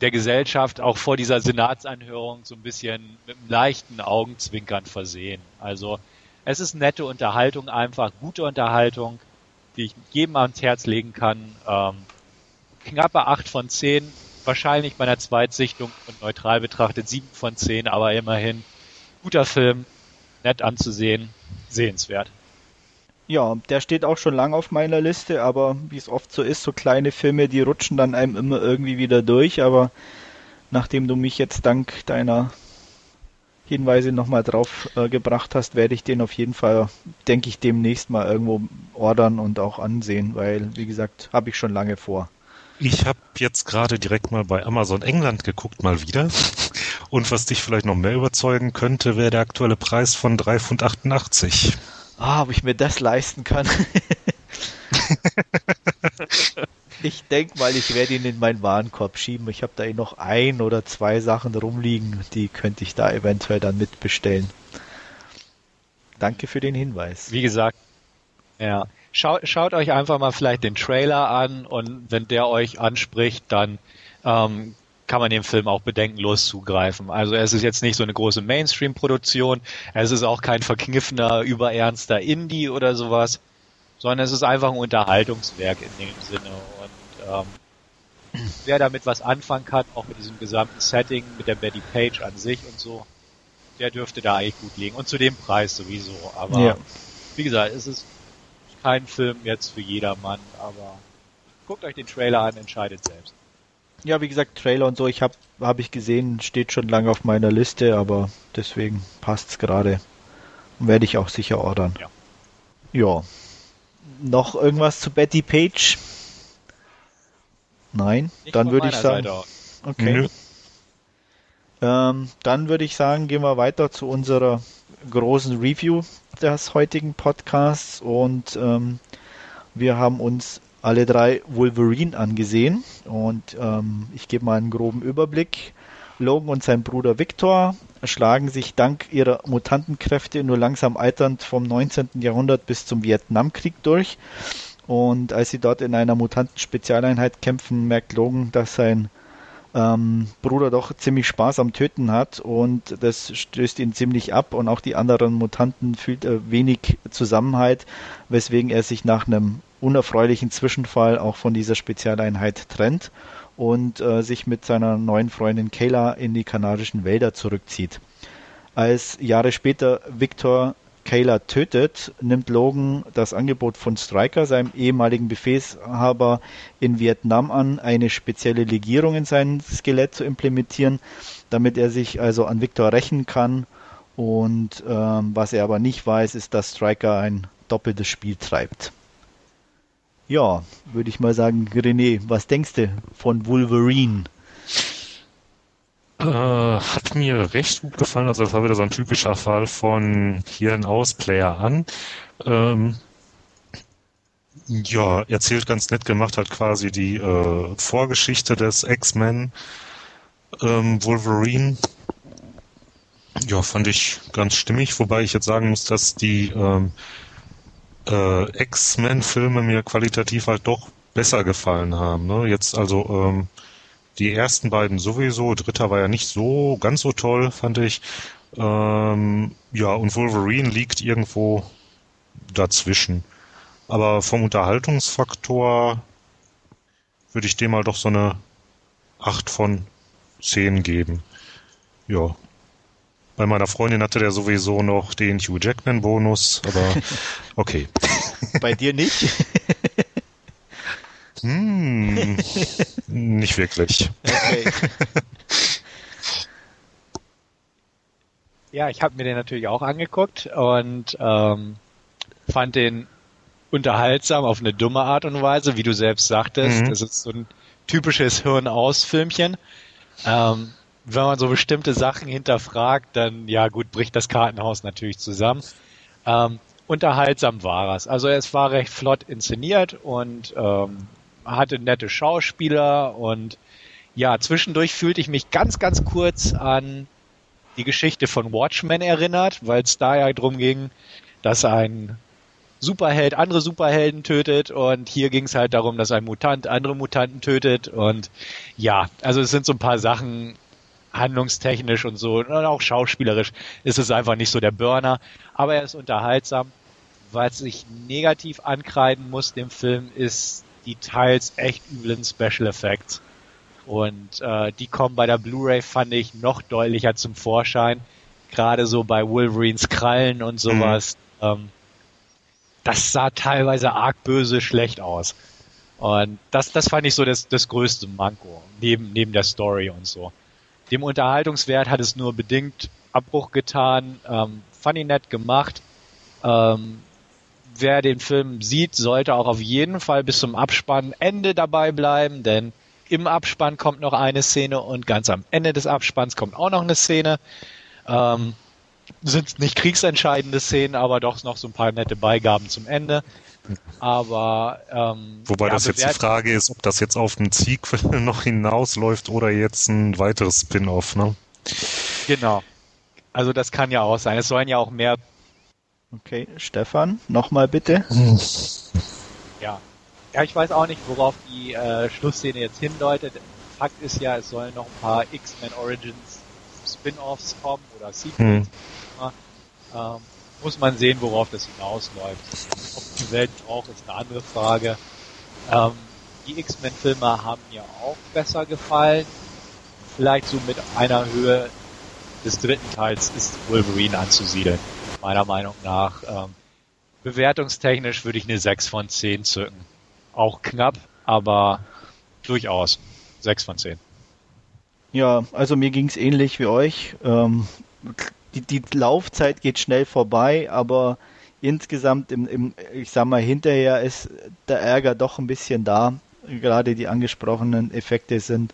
der Gesellschaft auch vor dieser Senatsanhörung so ein bisschen mit einem leichten Augenzwinkern versehen. Also es ist nette Unterhaltung, einfach gute Unterhaltung, die ich jedem ans Herz legen kann. Ähm, knappe acht von zehn, wahrscheinlich bei einer Zweitsichtung und neutral betrachtet sieben von zehn, aber immerhin guter Film, nett anzusehen, sehenswert. Ja, der steht auch schon lange auf meiner Liste, aber wie es oft so ist, so kleine Filme, die rutschen dann einem immer irgendwie wieder durch, aber nachdem du mich jetzt dank deiner Hinweise nochmal drauf äh, gebracht hast, werde ich den auf jeden Fall, denke ich, demnächst mal irgendwo ordern und auch ansehen, weil, wie gesagt, habe ich schon lange vor. Ich habe jetzt gerade direkt mal bei Amazon England geguckt, mal wieder. Und was dich vielleicht noch mehr überzeugen könnte, wäre der aktuelle Preis von 3,88 Pfund ah, ob ich mir das leisten kann. *laughs* ich denke mal, ich werde ihn in meinen Warenkorb schieben. Ich habe da eh noch ein oder zwei Sachen rumliegen, die könnte ich da eventuell dann mitbestellen. Danke für den Hinweis. Wie gesagt, ja. Schaut, schaut euch einfach mal vielleicht den Trailer an und wenn der euch anspricht, dann ähm, kann man dem Film auch bedenkenlos zugreifen. Also es ist jetzt nicht so eine große Mainstream-Produktion, es ist auch kein verkniffener, überernster Indie oder sowas, sondern es ist einfach ein Unterhaltungswerk in dem Sinne. Und ähm, *clears throat* wer damit was anfangen kann, auch mit diesem gesamten Setting, mit der Betty Page an sich und so, der dürfte da eigentlich gut liegen. Und zu dem Preis sowieso. Aber ja. wie gesagt, es ist kein Film jetzt für jedermann, aber guckt euch den Trailer an, entscheidet selbst. Ja, wie gesagt, Trailer und so, ich habe hab ich gesehen, steht schon lange auf meiner Liste, aber deswegen passt's gerade. Werde ich auch sicher ordern. Ja. Ja. Noch irgendwas zu Betty Page? Nein, Nicht dann würde ich sagen. Seite aus. Okay. Ähm, dann würde ich sagen, gehen wir weiter zu unserer großen Review des heutigen Podcasts und ähm, wir haben uns alle drei Wolverine angesehen und ähm, ich gebe mal einen groben Überblick. Logan und sein Bruder Victor schlagen sich dank ihrer Mutantenkräfte nur langsam alternd vom 19. Jahrhundert bis zum Vietnamkrieg durch. Und als sie dort in einer Mutanten-Spezialeinheit kämpfen, merkt Logan, dass sein ähm, Bruder doch ziemlich Spaß am Töten hat und das stößt ihn ziemlich ab und auch die anderen Mutanten fühlt er wenig Zusammenhalt, weswegen er sich nach einem unerfreulichen Zwischenfall auch von dieser Spezialeinheit trennt und äh, sich mit seiner neuen Freundin Kayla in die kanadischen Wälder zurückzieht. Als Jahre später Victor Kayla tötet, nimmt Logan das Angebot von Stryker, seinem ehemaligen Befehlshaber in Vietnam an, eine spezielle Legierung in sein Skelett zu implementieren, damit er sich also an Victor rächen kann. Und ähm, was er aber nicht weiß, ist, dass Stryker ein doppeltes Spiel treibt. Ja, würde ich mal sagen, René, was denkst du von Wolverine? Äh, hat mir recht gut gefallen. Also das war wieder so ein typischer Fall von Hirn aus, Player an. Ähm, ja, erzählt ganz nett gemacht hat quasi die äh, Vorgeschichte des X-Men ähm, Wolverine. Ja, fand ich ganz stimmig, wobei ich jetzt sagen muss, dass die ähm, äh, X-Men-Filme mir qualitativ halt doch besser gefallen haben. Ne? Jetzt also ähm, die ersten beiden sowieso, dritter war ja nicht so ganz so toll, fand ich. Ähm, ja, und Wolverine liegt irgendwo dazwischen. Aber vom Unterhaltungsfaktor würde ich dem mal doch so eine 8 von 10 geben. Ja. Bei meiner Freundin hatte der sowieso noch den Hugh Jackman Bonus, aber *laughs* okay. Bei dir nicht? *laughs* Hm, nicht wirklich. Okay. Ja, ich habe mir den natürlich auch angeguckt und ähm, fand den unterhaltsam auf eine dumme Art und Weise, wie du selbst sagtest. Mhm. Es ist so ein typisches Hirn-aus-Filmchen. Ähm, wenn man so bestimmte Sachen hinterfragt, dann ja gut, bricht das Kartenhaus natürlich zusammen. Ähm, unterhaltsam war es. Also es war recht flott inszeniert und ähm, hatte nette Schauspieler und ja, zwischendurch fühlte ich mich ganz, ganz kurz an die Geschichte von Watchmen erinnert, weil es da ja drum ging, dass ein Superheld andere Superhelden tötet und hier ging es halt darum, dass ein Mutant andere Mutanten tötet und ja, also es sind so ein paar Sachen handlungstechnisch und so und auch schauspielerisch ist es einfach nicht so der Burner, aber er ist unterhaltsam. Was ich negativ ankreiden muss dem Film ist die teils echt üblen Special Effects und äh, die kommen bei der Blu-ray fand ich noch deutlicher zum Vorschein, gerade so bei Wolverines Krallen und sowas. Mhm. Ähm, das sah teilweise arg böse schlecht aus. Und das, das fand ich so das, das größte Manko, neben, neben der Story und so. Dem Unterhaltungswert hat es nur bedingt Abbruch getan, ähm, funny nett gemacht. Ähm, wer den Film sieht, sollte auch auf jeden Fall bis zum Abspannende dabei bleiben, denn im Abspann kommt noch eine Szene und ganz am Ende des Abspanns kommt auch noch eine Szene. Ähm, sind nicht kriegsentscheidende Szenen, aber doch noch so ein paar nette Beigaben zum Ende. Aber ähm, wobei ja, das jetzt die Frage ist, ob das jetzt auf einen Sequel *laughs* noch hinausläuft oder jetzt ein weiteres Spin-off, ne? Genau. Also das kann ja auch sein. Es sollen ja auch mehr. Okay, Stefan, nochmal bitte. *laughs* Ja. Ja, ich weiß auch nicht, worauf die äh, Schlussszene jetzt hindeutet. Fakt ist ja, es sollen noch ein paar X-Men Origins Spin-offs kommen oder Sequels. Hm. Ähm, muss man sehen, worauf das hinausläuft. Ob die Welt braucht, ist eine andere Frage. Ähm, die X-Men-Filme haben mir auch besser gefallen. Vielleicht so mit einer Höhe des dritten Teils ist Wolverine anzusiedeln, meiner Meinung nach. Ähm, bewertungstechnisch würde ich eine 6 von 10 zücken. Auch knapp, aber durchaus 6 von 10. Ja, also mir ging es ähnlich wie euch. Ähm, die, die Laufzeit geht schnell vorbei, aber insgesamt im, im, ich sag mal, hinterher ist der Ärger doch ein bisschen da. Gerade die angesprochenen Effekte sind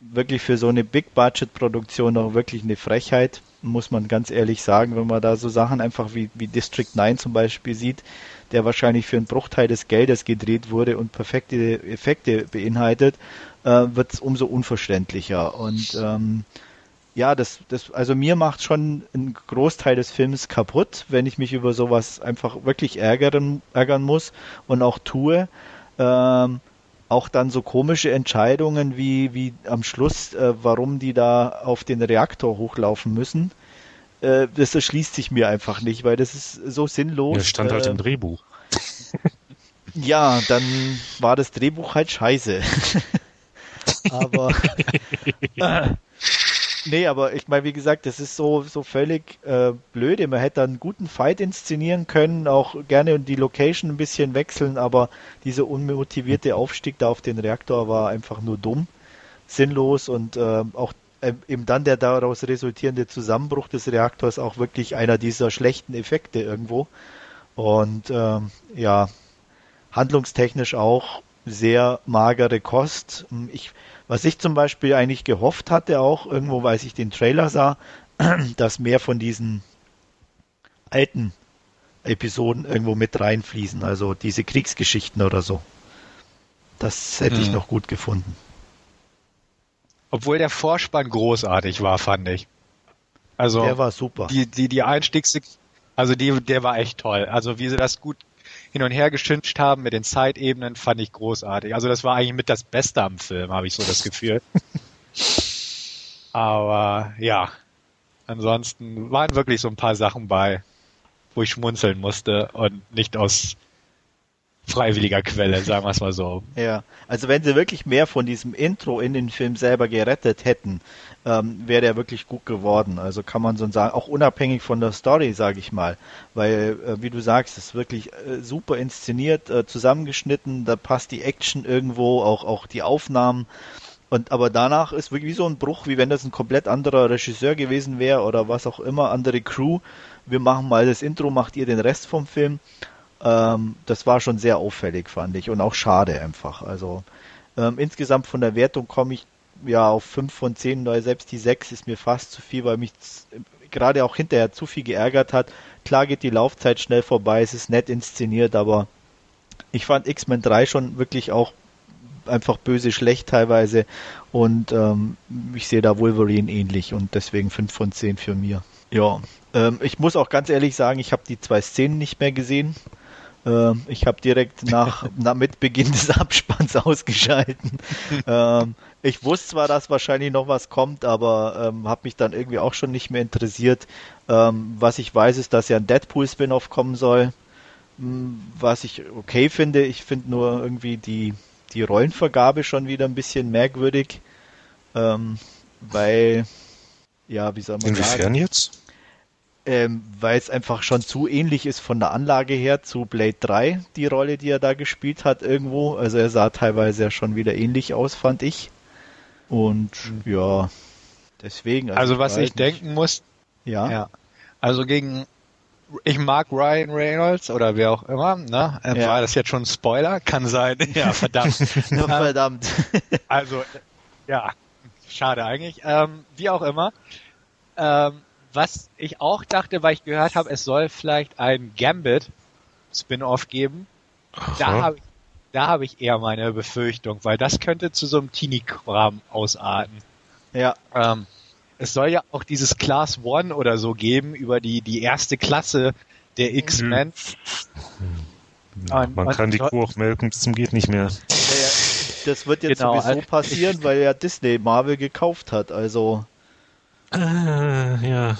wirklich für so eine Big-Budget-Produktion auch wirklich eine Frechheit, muss man ganz ehrlich sagen, wenn man da so Sachen einfach wie, wie District 9 zum Beispiel sieht, der wahrscheinlich für einen Bruchteil des Geldes gedreht wurde und perfekte Effekte beinhaltet, äh, wird es umso unverständlicher. Und ähm, ja, das, das, also mir macht schon ein Großteil des Films kaputt, wenn ich mich über sowas einfach wirklich ärgern, ärgern muss und auch tue. Ähm, auch dann so komische Entscheidungen wie, wie am Schluss, äh, warum die da auf den Reaktor hochlaufen müssen. Äh, das erschließt sich mir einfach nicht, weil das ist so sinnlos. Das stand halt im äh, Drehbuch. *laughs* Ja, dann war das Drehbuch halt scheiße. *laughs* Aber Nee, aber ich meine, wie gesagt, das ist so, so völlig äh, blöde. Man hätte einen guten Fight inszenieren können, auch gerne die Location ein bisschen wechseln, aber dieser unmotivierte Aufstieg da auf den Reaktor war einfach nur dumm, sinnlos und äh, auch äh, eben dann der daraus resultierende Zusammenbruch des Reaktors auch wirklich einer dieser schlechten Effekte irgendwo. Und ähm, ja, handlungstechnisch auch sehr magere Kost. Ich was ich zum Beispiel eigentlich gehofft hatte, auch irgendwo, weil ich den Trailer sah, *clears throat* dass mehr von diesen alten Episoden irgendwo mit reinfließen, also diese Kriegsgeschichten oder so. Das hätte hm. ich noch gut gefunden. Obwohl der Vorspann großartig war, fand ich. Also der war super. Die die die Einstiegs also die der war echt toll. Also wie sie das gut hin und her geschimpft haben mit den Zeitebenen, fand ich großartig. Also das war eigentlich mit das Beste am Film, habe ich so das Gefühl. *laughs* Aber ja, ansonsten waren wirklich so ein paar Sachen bei, wo ich schmunzeln musste und nicht aus freiwilliger Quelle, sagen wir es mal so. Ja, also wenn sie wirklich mehr von diesem Intro in den Film selber gerettet hätten, ähm, wäre der wirklich gut geworden. Also kann man so sagen, auch unabhängig von der Story, sage ich mal. Weil, äh, wie du sagst, ist wirklich äh, super inszeniert, äh, zusammengeschnitten, da passt die Action irgendwo, auch, auch die Aufnahmen. Und aber danach ist wirklich so ein Bruch, wie wenn das ein komplett anderer Regisseur gewesen wäre oder was auch immer, andere Crew. Wir machen mal das Intro, macht ihr den Rest vom Film. Ähm, das war schon sehr auffällig, fand ich. Und auch schade einfach. Also ähm, insgesamt von der Wertung komme ich ja auf 5 von 10, weil selbst die 6 ist mir fast zu viel, weil mich gerade auch hinterher zu viel geärgert hat. Klar geht die Laufzeit schnell vorbei, es ist nett inszeniert, aber ich fand X-Men 3 schon wirklich auch einfach böse schlecht teilweise und ähm, ich sehe da Wolverine ähnlich und deswegen 5 von 10 für mir. Ja, ähm, ich muss auch ganz ehrlich sagen, ich habe die zwei Szenen nicht mehr gesehen. Ähm, ich habe direkt nach, *laughs* nach mit Beginn des Abspanns ausgeschalten. ähm, ich wusste zwar, dass wahrscheinlich noch was kommt, aber ähm, habe mich dann irgendwie auch schon nicht mehr interessiert. Ähm, was ich weiß, ist, dass ja ein Deadpool-Spin-off kommen soll. Hm, was ich okay finde. Ich finde nur irgendwie die, die Rollenvergabe schon wieder ein bisschen merkwürdig. Ähm, weil, ja, wie soll man Inwiefern sagen? Inwiefern jetzt? Ähm, weil es einfach schon zu ähnlich ist von der Anlage her zu Blade 3, die Rolle, die er da gespielt hat irgendwo. Also er sah teilweise ja schon wieder ähnlich aus, fand ich. Und mhm. ja, deswegen. Also, also was ich nicht. denken muss, ja. ja. Also gegen, ich mag Ryan Reynolds oder wer auch immer, ne? Äh, ja. War das jetzt schon ein Spoiler? Kann sein. *laughs* Ja, verdammt. *laughs* ja, verdammt. *laughs* also, ja, schade eigentlich. Ähm, wie auch immer. Ähm, was ich auch dachte, weil ich gehört habe, es soll vielleicht ein Gambit Spin-off geben. Aha. Da habe ich, da habe ich eher meine Befürchtung, weil das könnte zu so einem Teenie-Kram ausarten. Ja. Ähm, es soll ja auch dieses Class One oder so geben über die, die erste Klasse der X-Men. Mhm. Man kann die Kuh auch melken bis zum geht nicht mehr. Das wird jetzt genau, sowieso passieren, weil ja Disney Marvel gekauft hat, also. Äh, ja.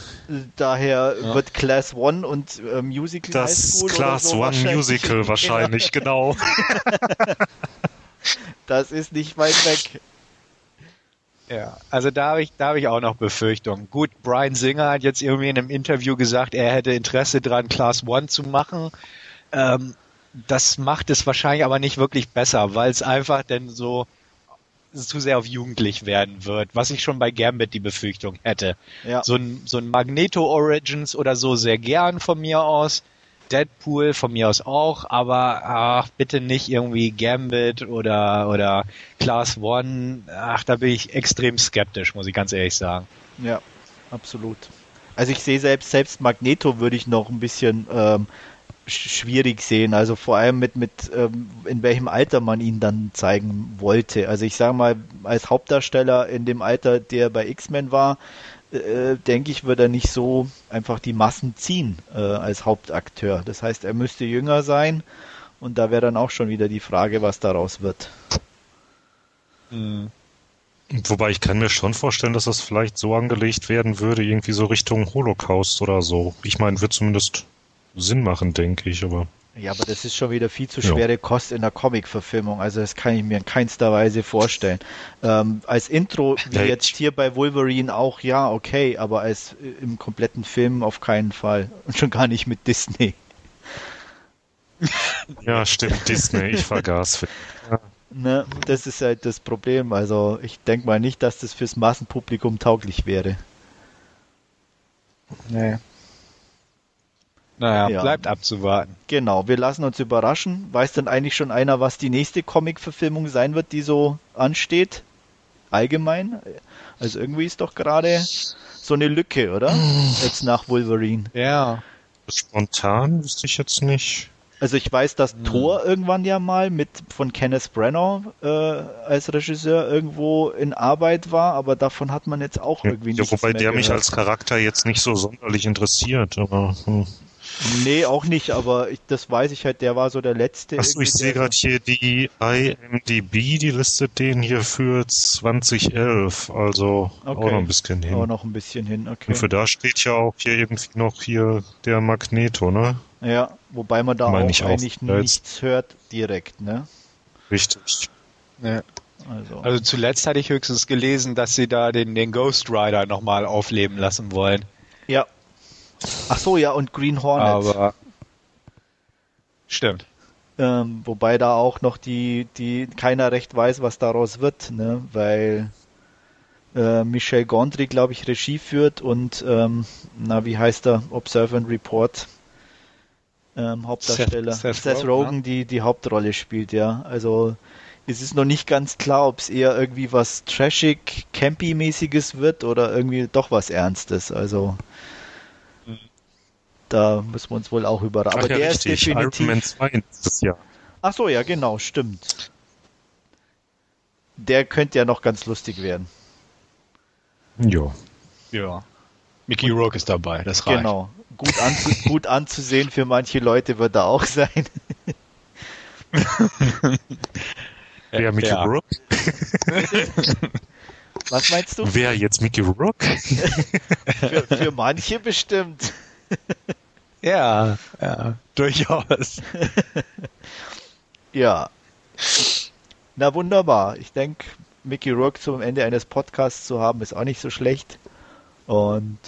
Daher ja. wird Class One und äh, Musical das Class so One Musical *laughs* wahrscheinlich, genau. *laughs* das ist nicht weit weg. Ja, also da habe ich, da habe ich auch noch Befürchtungen. Gut, Brian Singer hat jetzt irgendwie in einem Interview gesagt, er hätte Interesse dran, Class One zu machen. Ähm, das macht es wahrscheinlich aber nicht wirklich besser, weil es einfach denn so zu sehr auf jugendlich werden wird, was ich schon bei Gambit die Befürchtung hätte. Ja. So ein, so ein Magneto Origins oder so sehr gern von mir aus. Deadpool von mir aus auch, aber ach, bitte nicht irgendwie Gambit oder, oder Class One. Ach, da bin ich extrem skeptisch, muss ich ganz ehrlich sagen. Ja, absolut. Also ich sehe selbst, selbst Magneto würde ich noch ein bisschen ähm, schwierig sehen. Also vor allem mit, mit ähm, in welchem Alter man ihn dann zeigen wollte. Also ich sage mal, als Hauptdarsteller in dem Alter, der bei X-Men war, äh, denke ich, würde er nicht so einfach die Massen ziehen äh, als Hauptakteur. Das heißt, er müsste jünger sein und da wäre dann auch schon wieder die Frage, was daraus wird. Mhm. Wobei ich kann mir schon vorstellen, dass das vielleicht so angelegt werden würde, irgendwie so Richtung Holocaust oder so. Ich meine, wird zumindest Sinn machen, denke ich, aber. Ja, aber das ist schon wieder viel zu schwere ja. Kost in der Comic-Verfilmung. Also das kann ich mir in keinster Weise vorstellen. Ähm, als Intro, wie hey. jetzt hier bei Wolverine auch, ja, okay, aber als äh, im kompletten Film auf keinen Fall. Und schon gar nicht mit Disney. Ja, stimmt, Disney, ich vergaß. Ja. Ne, das ist halt das Problem. Also ich denke mal nicht, dass das fürs Massenpublikum tauglich wäre. Nee. Naja, ja. bleibt abzuwarten. Genau, wir lassen uns überraschen. Weiß denn eigentlich schon einer, was die nächste Comic-Verfilmung sein wird, die so ansteht? Allgemein? Also irgendwie ist doch gerade so eine Lücke, oder? *sighs* Jetzt nach Wolverine. Ja. Spontan wüsste ich jetzt nicht. Also ich weiß, dass hm. Thor irgendwann ja mal mit von Kenneth Branagh äh, als Regisseur irgendwo in Arbeit war, aber davon hat man jetzt auch irgendwie ja, nichts Wobei der gehört. mich als Charakter jetzt nicht so sonderlich interessiert, aber hm. Nee, auch nicht, aber ich, das weiß ich halt, der war so der letzte. Achso, ich sehe gerade hier die IMDB, die listet den hier für 2011, also okay. auch noch ein bisschen hin. Auch noch ein bisschen hin, okay. Und für da steht ja auch hier irgendwie noch hier der Magneto, ne? Ja, wobei man da Meine auch eigentlich nichts hört direkt, ne? Richtig. Ja. Also. also zuletzt hatte ich höchstens gelesen, dass sie da den, den Ghost Rider nochmal aufleben lassen wollen. Ja, Ach so, ja, und Green Hornet. Aber stimmt. Ähm, wobei da auch noch die, die keiner recht weiß, was daraus wird, ne? weil äh, Michel Gondry, glaube ich, Regie führt und ähm, na, wie heißt er? Observe and Report ähm, Hauptdarsteller. Seth, Seth, Seth Rogen, die die Hauptrolle spielt, ja. Also es ist noch nicht ganz klar, ob es eher irgendwie was trashig, campy-mäßiges wird oder irgendwie doch was Ernstes. Also da müssen wir uns wohl auch überraschen. Aber ja, der richtig. ist definitiv. Iron Man 2 das Jahr. Ach so, ja, genau, stimmt. Der könnte ja noch ganz lustig werden. Ja. Ja. Mickey Rourke ist dabei, das reicht. Genau. Gut, anzu *laughs* gut anzusehen für manche Leute wird er auch sein. Wer Mickey ja. Rourke? Was meinst du? Wer jetzt Mickey Rourke? *laughs* für, für manche bestimmt. *laughs* Ja, ja, durchaus. *laughs* ja. Na wunderbar. Ich denke, Mickey Rourke zum Ende eines Podcasts zu haben, ist auch nicht so schlecht. Und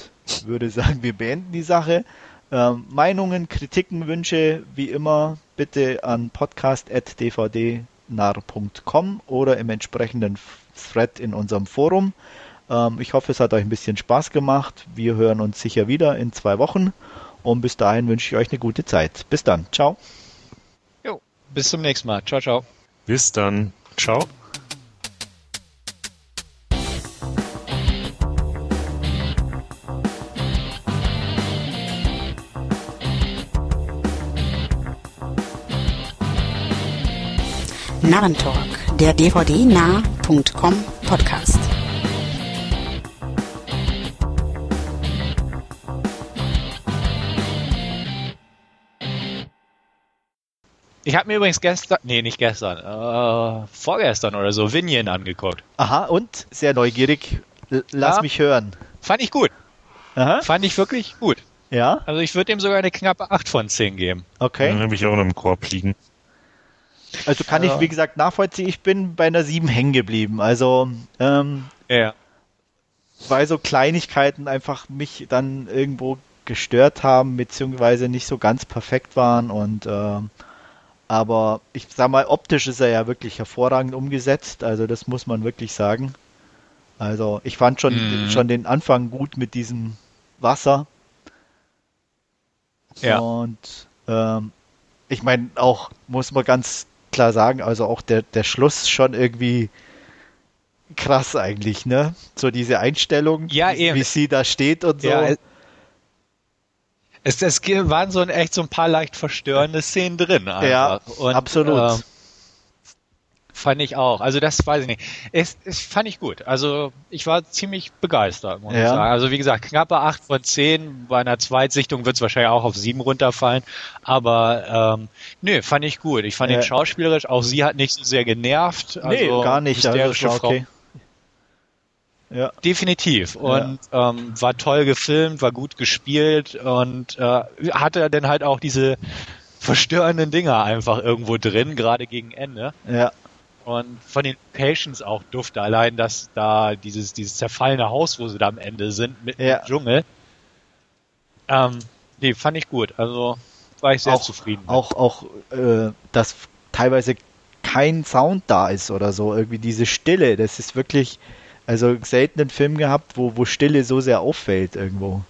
würde sagen, wir beenden die Sache. Ähm, Meinungen, Kritiken, Wünsche, wie immer, bitte an podcast.dvdnar.com oder im entsprechenden Thread in unserem Forum. Ähm, ich hoffe, es hat euch ein bisschen Spaß gemacht. Wir hören uns sicher wieder in zwei Wochen. Und bis dahin wünsche ich euch eine gute Zeit. Bis dann. Ciao. Jo, bis zum nächsten Mal. Ciao, ciao. Bis dann. Ciao. Narrentalk, der dvd-nah.com Podcast. Ich habe mir übrigens gestern, nee, nicht gestern, äh, vorgestern oder so, Vinion angeguckt. Aha, und? Sehr neugierig. lass ja, mich hören. Fand ich gut. Aha. Fand ich wirklich gut. Ja? Also ich würde ihm sogar eine knappe 8 von 10 geben. Okay. Dann habe ich auch noch im Korb liegen. Also kann also. ich, wie gesagt, nachvollziehen. Ich bin bei einer 7 hängen geblieben. Also, ähm, Ja. Weil so Kleinigkeiten einfach mich dann irgendwo gestört haben, beziehungsweise nicht so ganz perfekt waren und äh, aber ich sag mal, optisch ist er ja wirklich hervorragend umgesetzt, also das muss man wirklich sagen. Also ich fand schon, mhm. schon den Anfang gut mit diesem Wasser. Ja. Und ähm, ich meine, auch muss man ganz klar sagen, also auch der, der Schluss schon irgendwie krass eigentlich, ne? So diese Einstellung, ja, wie, wie sie da steht und so. Ja, es, es waren so ein, echt so ein paar leicht verstörende Szenen drin. Einfach. Ja, und, absolut. Äh, fand ich auch. Also das weiß ich nicht. Es, es fand ich gut. Also ich war ziemlich begeistert, muss ja. ich sagen. Also wie gesagt, knappe 8 von 10. Bei einer Zweitsichtung wird es wahrscheinlich auch auf 7 runterfallen. Aber ähm, nö, fand ich gut. Ich fand ja. ihn schauspielerisch. Auch sie hat nicht so sehr genervt. Also, nee, gar nicht. Also, okay. Frau. Ja. Definitiv. Und ja. ähm, war toll gefilmt, war gut gespielt und äh, hatte dann halt auch diese verstörenden Dinger einfach irgendwo drin, gerade gegen Ende. Ja. Und von den Locations auch dufte allein, dass da dieses, dieses zerfallene Haus, wo sie da am Ende sind, mit ja. dem Dschungel. Ähm, nee, fand ich gut. Also war ich sehr auch, zufrieden. Mit. Auch, auch, äh, dass teilweise kein Sound da ist oder so. Irgendwie diese Stille, das ist wirklich, also selten einen Film gehabt, wo, wo Stille so sehr auffällt irgendwo.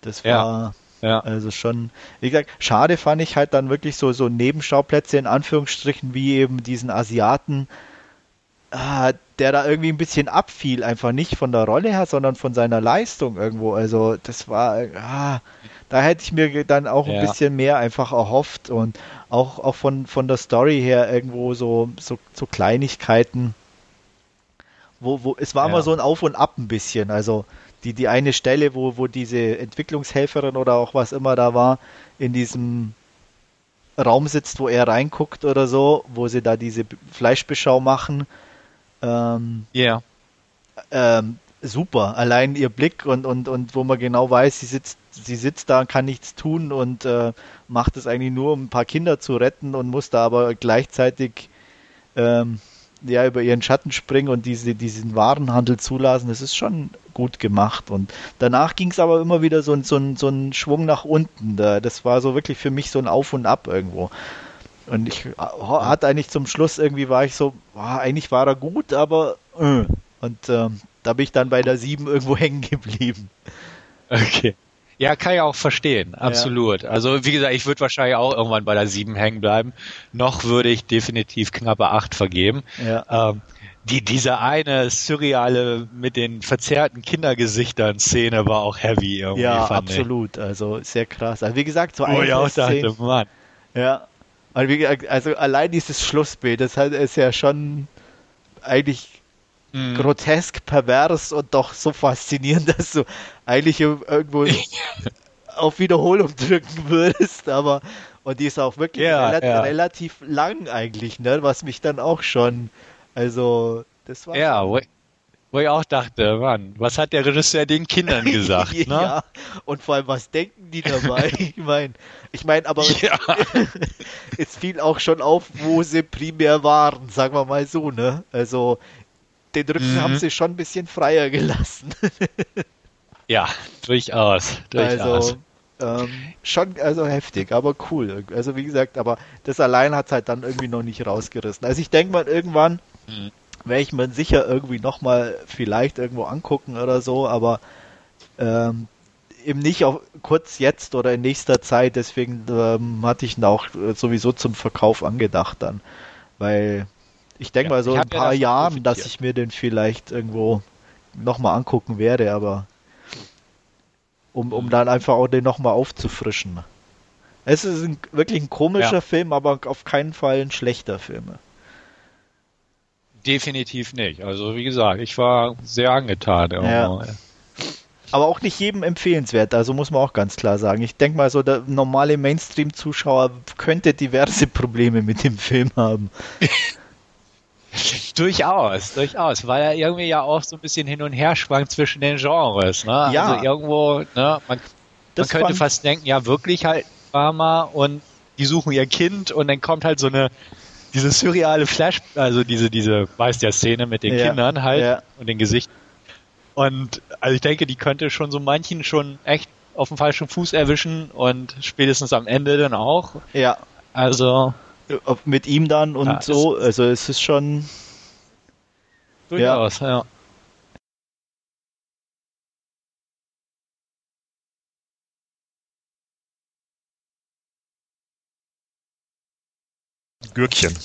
Das war ja, ja. also schon, wie gesagt, schade fand ich halt dann wirklich so, so Nebenschauplätze in Anführungsstrichen, wie eben diesen Asiaten, ah, der da irgendwie ein bisschen abfiel, einfach nicht von der Rolle her, sondern von seiner Leistung irgendwo. Also das war, ah, da hätte ich mir dann auch ja. ein bisschen mehr einfach erhofft und auch, auch von, von der Story her irgendwo so, so, so Kleinigkeiten wo, wo, es war ja. immer so ein Auf und Ab ein bisschen. Also die, die eine Stelle, wo, wo diese Entwicklungshelferin oder auch was immer da war, in diesem Raum sitzt, wo er reinguckt oder so, wo sie da diese Fleischbeschau machen. Ähm, yeah. ähm, super. Allein ihr Blick und, und, und wo man genau weiß, sie sitzt, sie sitzt da und kann nichts tun und äh, macht es eigentlich nur, um ein paar Kinder zu retten und muss da aber gleichzeitig ähm, ja, über ihren Schatten springen und diese, diesen Warenhandel zulassen, das ist schon gut gemacht. Und danach ging es aber immer wieder so, so, so ein Schwung nach unten. Da, das war so wirklich für mich so ein Auf und Ab irgendwo. Und ich hatte eigentlich zum Schluss irgendwie war ich so, boah, eigentlich war er gut, aber äh. und ähm, da bin ich dann bei der 7 irgendwo *laughs* hängen geblieben. Okay. Ja, kann ich auch verstehen, absolut. Ja. Also wie gesagt, ich würde wahrscheinlich auch irgendwann bei der 7 hängen bleiben. Noch würde ich definitiv knappe 8 vergeben. Ja. Ähm, die, diese eine surreale mit den verzerrten Kindergesichtern Szene war auch heavy irgendwie. Ja, absolut. Ich. Also sehr krass. Also wie gesagt, so eine oh, Szene. Mann. Ja. Also allein dieses Schlussbild, das ist ja schon eigentlich mhm. grotesk, pervers und doch so faszinierend, dass du eigentlich irgendwo *laughs* auf Wiederholung drücken würdest, aber und die ist auch wirklich ja, rela ja. relativ lang eigentlich, ne? Was mich dann auch schon, also das war ja, wo, wo, ich auch dachte, Mann, was hat der Regisseur den Kindern gesagt? *laughs* ne? ja, und vor allem was denken die dabei? *laughs* ich meine, ich meine, aber ja. es fiel auch schon auf, wo sie primär waren, sagen wir mal so, ne? Also den Rücken mhm. haben sie schon ein bisschen freier gelassen. ja, durchaus. durchaus. Also, ähm, schon, also heftig, aber cool. Also wie gesagt, aber das allein hat es halt dann irgendwie noch nicht rausgerissen. Also ich denke mal, irgendwann mhm. werde ich mir sicher irgendwie nochmal vielleicht irgendwo angucken oder so, aber ähm, eben nicht auch kurz jetzt oder in nächster Zeit, deswegen ähm, hatte ich ihn auch sowieso zum Verkauf angedacht dann. Weil ich denke ja, mal so in ein paar Jahren, dass ich mir den vielleicht irgendwo nochmal angucken werde, aber um, um dann einfach auch den nochmal aufzufrischen. Es ist ein, wirklich ein komischer ja. Film, aber auf keinen Fall ein schlechter Film. Definitiv nicht. Also wie gesagt, ich war sehr angetan. Ja. Aber auch nicht jedem empfehlenswert, also muss man auch ganz klar sagen. Ich denke mal so, der normale Mainstream-Zuschauer könnte diverse Probleme mit dem Film haben. *laughs* *laughs* durchaus, durchaus, weil er irgendwie ja auch so ein bisschen hin und her schwankt zwischen den Genres. Ne? Ja. Also irgendwo, ne, man, man könnte fast denken, ja wirklich halt Drama und die suchen ihr Kind und dann kommt halt so eine diese surreale Flash, also diese, diese, weißt ja, Szene mit den Ja, Kindern halt ja. und den Gesichtern. Und also ich denke, die könnte schon so manchen schon echt auf dem falschen Fuß erwischen und spätestens am Ende dann auch. Ja, Also mit ihm dann und Ja, so, also es ist schon, durchaus, ja. Gürkchen.